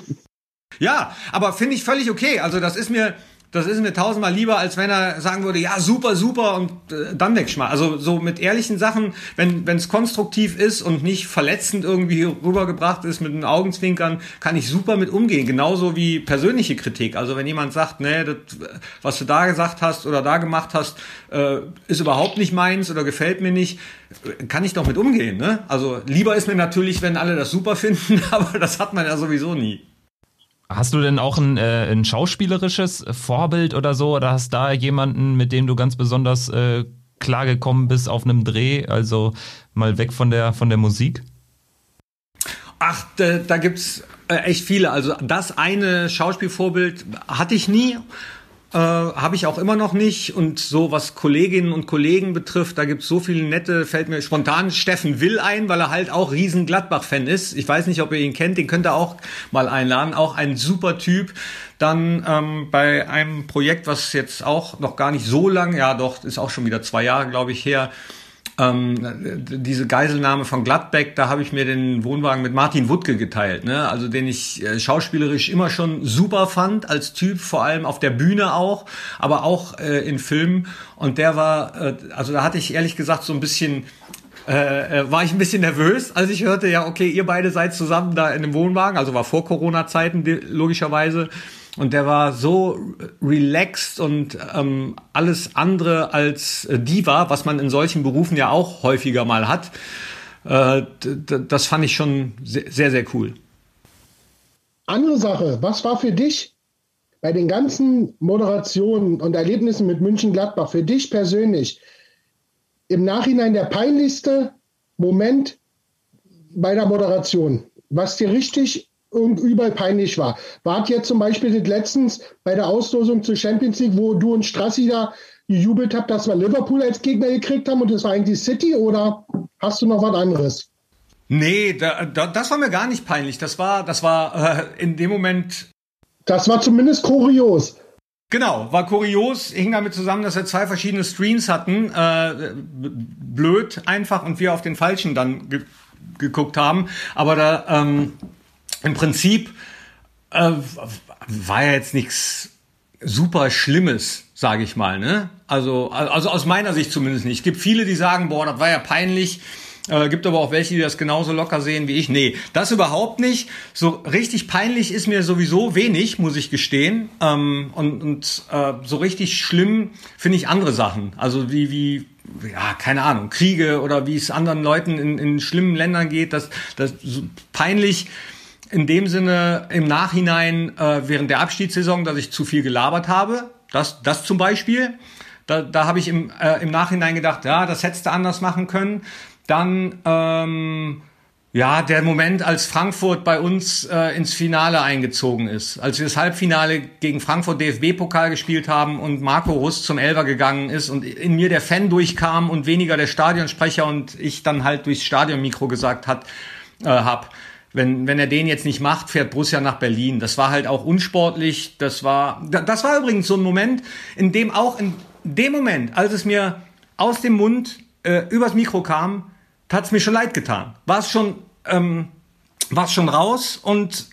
Ja, aber finde ich völlig okay. Also das ist mir, das ist mir tausendmal lieber, als wenn er sagen würde, ja, super, super und äh, dann wegschmeißen. Also so mit ehrlichen Sachen, wenn es konstruktiv ist und nicht verletzend irgendwie rübergebracht ist mit den Augenzwinkern, kann ich super mit umgehen. Genauso wie persönliche Kritik. Also wenn jemand sagt, nee, das, was du da gesagt hast oder da gemacht hast, äh, ist überhaupt nicht meins oder gefällt mir nicht, kann ich doch mit umgehen. Ne? Also lieber ist mir natürlich, wenn alle das super finden, aber das hat man ja sowieso nie. Hast du denn auch ein, äh, ein schauspielerisches Vorbild oder so? Oder hast da jemanden, mit dem du ganz besonders äh, klargekommen bist auf einem Dreh? Also mal weg von der, von der Musik? Ach, da, da gibt's äh, echt viele. Also das eine Schauspielvorbild hatte ich nie äh, habe ich auch immer noch nicht. Und so was Kolleginnen und Kollegen betrifft, da gibt's so viele nette, fällt mir spontan Steffen Will ein, weil er halt auch riesen Gladbach-Fan ist. Ich weiß nicht, ob ihr ihn kennt, den könnt ihr auch mal einladen. Auch ein super Typ. Dann ähm, bei einem Projekt, was jetzt auch noch gar nicht so lang, ja doch, ist auch schon wieder zwei Jahre, glaube ich, her, ähm, diese Geiselnahme von Gladbeck, da habe ich mir den Wohnwagen mit Martin Wuttke geteilt, ne? also den ich äh, schauspielerisch immer schon super fand, als Typ, vor allem auf der Bühne auch, aber auch äh, in Filmen. Und der war, äh, also da hatte ich ehrlich gesagt so ein bisschen äh, äh war ich ein bisschen nervös, als ich hörte, ja, okay, ihr beide seid zusammen da in dem Wohnwagen, also war vor Corona-Zeiten logischerweise. Und der war so relaxed und ähm, alles andere als äh, Diva, was man in solchen Berufen ja auch häufiger mal hat. Äh, das fand ich schon sehr, sehr cool. Andere Sache, was war für dich bei den ganzen Moderationen und Erlebnissen mit München-Gladbach für dich persönlich im Nachhinein der peinlichste Moment bei der Moderation? Was dir richtig und überall peinlich war. Wart jetzt zum Beispiel letztens bei der Auslosung zur Champions League, wo du und Strassi da gejubelt habt, dass wir Liverpool als Gegner gekriegt haben und das war eigentlich City oder hast du noch was anderes? Nee, da, da, das war mir gar nicht peinlich. Das war, das war äh, in dem Moment. Das war zumindest kurios. Genau, war kurios, hing damit zusammen, dass wir zwei verschiedene Screens hatten. Äh, blöd einfach und wir auf den falschen dann ge geguckt haben. Aber da ähm, im Prinzip äh, war ja jetzt nichts super Schlimmes, sage ich mal. Ne? Also, also aus meiner Sicht zumindest nicht. Es gibt viele, die sagen, boah, das war ja peinlich. Äh, gibt aber auch welche, die das genauso locker sehen wie ich. Nee, das überhaupt nicht. So richtig peinlich ist mir sowieso wenig, muss ich gestehen. Ähm, und und äh, so richtig schlimm finde ich andere Sachen. Also wie, wie, ja, keine Ahnung, Kriege oder wie es anderen Leuten in, in schlimmen Ländern geht. Das, das so peinlich in dem Sinne im Nachhinein äh, während der Abstiegssaison, dass ich zu viel gelabert habe. Das, das zum Beispiel. Da, da habe ich im, äh, im Nachhinein gedacht, ja, das hättest du anders machen können. Dann, ähm, Ja, der Moment, als Frankfurt bei uns äh, ins Finale eingezogen ist. Als wir das Halbfinale gegen Frankfurt DFB-Pokal gespielt haben und Marco Rust zum Elfer gegangen ist und in mir der Fan durchkam und weniger der Stadionsprecher und ich dann halt durchs Stadionmikro gesagt hat, äh, hab, wenn, wenn er den jetzt nicht macht, fährt Borussia nach Berlin. Das war halt auch unsportlich. Das war, das war übrigens so ein Moment, in dem auch in dem Moment, als es mir aus dem Mund äh, übers Mikro kam, hat's mir schon leid getan. War es schon ähm, war es schon raus und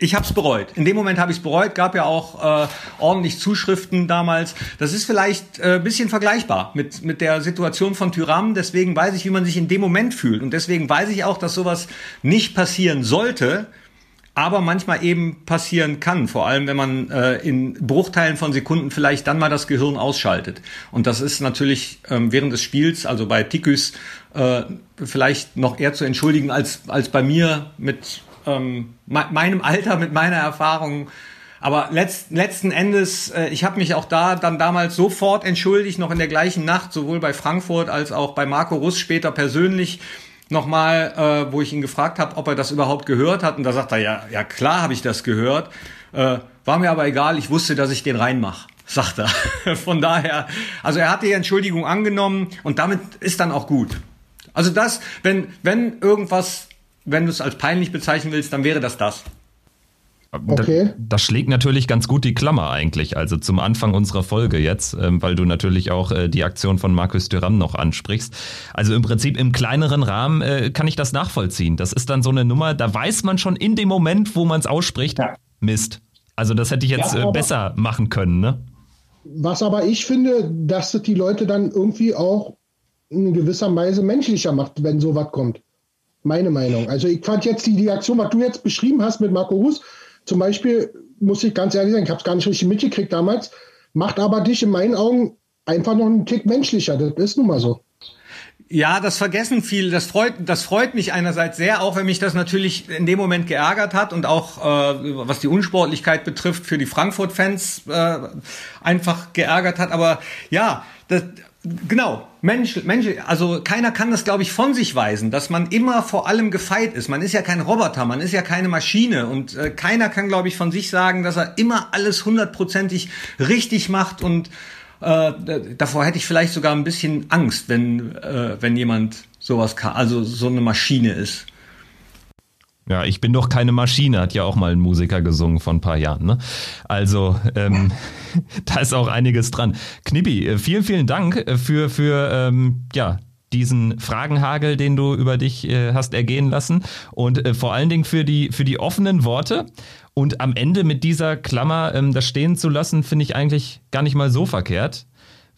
ich habe es bereut. In dem Moment habe ich es bereut. Gab ja auch äh, ordentlich Zuschriften damals. Das ist vielleicht äh, bisschen vergleichbar mit mit der Situation von Tyram. Deswegen weiß ich, wie man sich in dem Moment fühlt und deswegen weiß ich auch, dass sowas nicht passieren sollte, aber manchmal eben passieren kann. Vor allem, wenn man äh, in Bruchteilen von Sekunden vielleicht dann mal das Gehirn ausschaltet. Und das ist natürlich ähm, während des Spiels, also bei Tikus äh, vielleicht noch eher zu entschuldigen als, als bei mir mit ähm, me meinem Alter, mit meiner Erfahrung. Aber letzt, letzten Endes, äh, ich habe mich auch da dann damals sofort entschuldigt, noch in der gleichen Nacht, sowohl bei Frankfurt als auch bei Marco Russ später persönlich nochmal, äh, wo ich ihn gefragt habe, ob er das überhaupt gehört hat. Und da sagt er, ja, ja klar habe ich das gehört. Äh, war mir aber egal, ich wusste, dass ich den reinmache sagt er. Von daher, also er hat die Entschuldigung angenommen und damit ist dann auch gut. Also das, wenn, wenn irgendwas, wenn du es als peinlich bezeichnen willst, dann wäre das das. Okay. Das, das, schlägt natürlich ganz gut die Klammer eigentlich, also zum Anfang unserer Folge jetzt, ähm, weil du natürlich auch äh, die Aktion von Markus Thuram noch ansprichst. Also im Prinzip im kleineren Rahmen äh, kann ich das nachvollziehen. Das ist dann so eine Nummer, da weiß man schon in dem Moment, wo man es ausspricht, ja. Mist. Also das hätte ich jetzt ja, äh, besser machen können, ne? Was aber ich finde, dass die Leute dann irgendwie auch in gewisser Weise menschlicher macht, wenn sowas kommt. Meine Meinung. Also ich fand jetzt die, die Aktion, was du jetzt beschrieben hast mit Marco Hus, zum Beispiel, muss ich ganz ehrlich sagen, ich habe es gar nicht richtig mitgekriegt damals, macht aber dich in meinen Augen einfach noch einen Tick menschlicher. Das ist nun mal so. Ja, das vergessen viele. Das freut, das freut mich einerseits sehr, auch wenn mich das natürlich in dem Moment geärgert hat und auch äh, was die Unsportlichkeit betrifft für die Frankfurt-Fans äh, einfach geärgert hat. Aber ja, das, Genau, Mensch, Mensch, also keiner kann das, glaube ich, von sich weisen, dass man immer vor allem gefeit ist. Man ist ja kein Roboter, man ist ja keine Maschine und äh, keiner kann, glaube ich, von sich sagen, dass er immer alles hundertprozentig richtig macht und äh, davor hätte ich vielleicht sogar ein bisschen Angst, wenn, äh, wenn jemand sowas kann, also so eine Maschine ist. Ja, ich bin doch keine Maschine, hat ja auch mal ein Musiker gesungen vor ein paar Jahren. Ne? Also ähm, da ist auch einiges dran. Knippi, äh, vielen, vielen Dank äh, für, für ähm, ja, diesen Fragenhagel, den du über dich äh, hast ergehen lassen und äh, vor allen Dingen für die, für die offenen Worte. Und am Ende mit dieser Klammer ähm, das stehen zu lassen, finde ich eigentlich gar nicht mal so verkehrt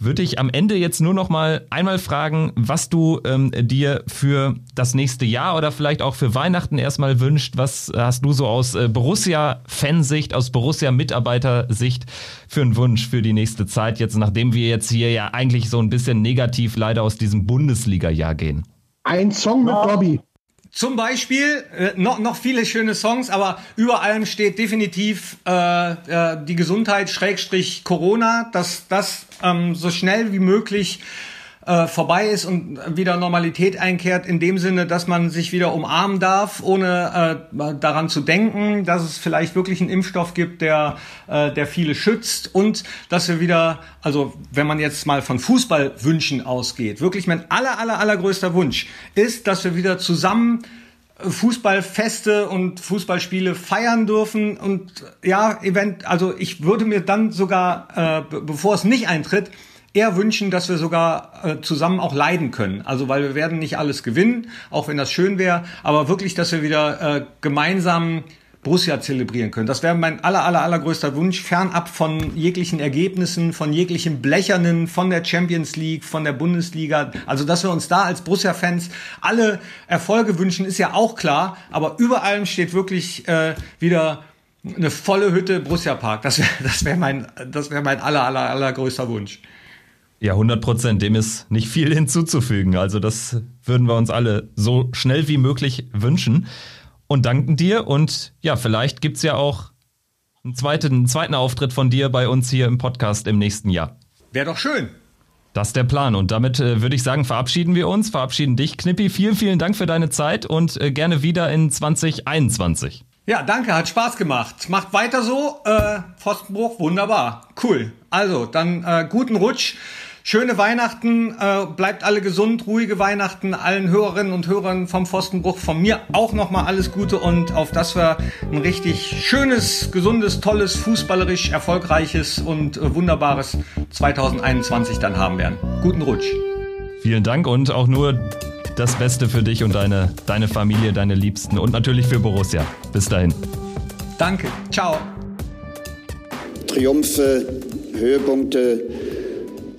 würde ich am Ende jetzt nur noch mal einmal fragen, was du ähm, dir für das nächste Jahr oder vielleicht auch für Weihnachten erstmal wünscht. Was hast du so aus äh, Borussia-Fansicht, aus Borussia-Mitarbeitersicht für einen Wunsch für die nächste Zeit, jetzt nachdem wir jetzt hier ja eigentlich so ein bisschen negativ leider aus diesem Bundesliga-Jahr gehen? Ein Song mit Bobby. Zum Beispiel äh, noch, noch viele schöne Songs, aber über allem steht definitiv äh, äh, die Gesundheit Schrägstrich Corona, dass das ähm, so schnell wie möglich äh, vorbei ist und wieder Normalität einkehrt, in dem Sinne, dass man sich wieder umarmen darf, ohne äh, daran zu denken, dass es vielleicht wirklich einen Impfstoff gibt, der, äh, der viele schützt und dass wir wieder, also wenn man jetzt mal von Fußballwünschen ausgeht, wirklich mein aller, aller, allergrößter Wunsch ist, dass wir wieder zusammen Fußballfeste und Fußballspiele feiern dürfen und ja, event, also ich würde mir dann sogar, äh, bevor es nicht eintritt, eher wünschen, dass wir sogar äh, zusammen auch leiden können. Also weil wir werden nicht alles gewinnen, auch wenn das schön wäre, aber wirklich, dass wir wieder äh, gemeinsam Borussia zelebrieren können. Das wäre mein aller, aller, allergrößter Wunsch, fernab von jeglichen Ergebnissen, von jeglichen Blechernen, von der Champions League, von der Bundesliga. Also, dass wir uns da als Borussia-Fans alle Erfolge wünschen, ist ja auch klar. Aber über allem steht wirklich äh, wieder eine volle Hütte Borussia Park. Das wäre das wär mein, das wäre mein aller, aller, allergrößter Wunsch. Ja, 100 Prozent. Dem ist nicht viel hinzuzufügen. Also das würden wir uns alle so schnell wie möglich wünschen und danken dir. Und ja, vielleicht gibt es ja auch einen zweiten, einen zweiten Auftritt von dir bei uns hier im Podcast im nächsten Jahr. Wäre doch schön. Das ist der Plan. Und damit äh, würde ich sagen, verabschieden wir uns, verabschieden dich, Knippi. Vielen, vielen Dank für deine Zeit und äh, gerne wieder in 2021. Ja, danke, hat Spaß gemacht. Macht weiter so. Äh, Pfostenbruch, wunderbar. Cool. Also, dann äh, guten Rutsch. Schöne Weihnachten, äh, bleibt alle gesund, ruhige Weihnachten, allen Hörerinnen und Hörern vom Pfostenbruch von mir auch nochmal alles Gute und auf dass wir ein richtig schönes, gesundes, tolles, fußballerisch erfolgreiches und äh, wunderbares 2021 dann haben werden. Guten Rutsch. Vielen Dank und auch nur das Beste für dich und deine, deine Familie, deine Liebsten und natürlich für Borussia. Bis dahin. Danke. Ciao. Triumphe, Höhepunkte,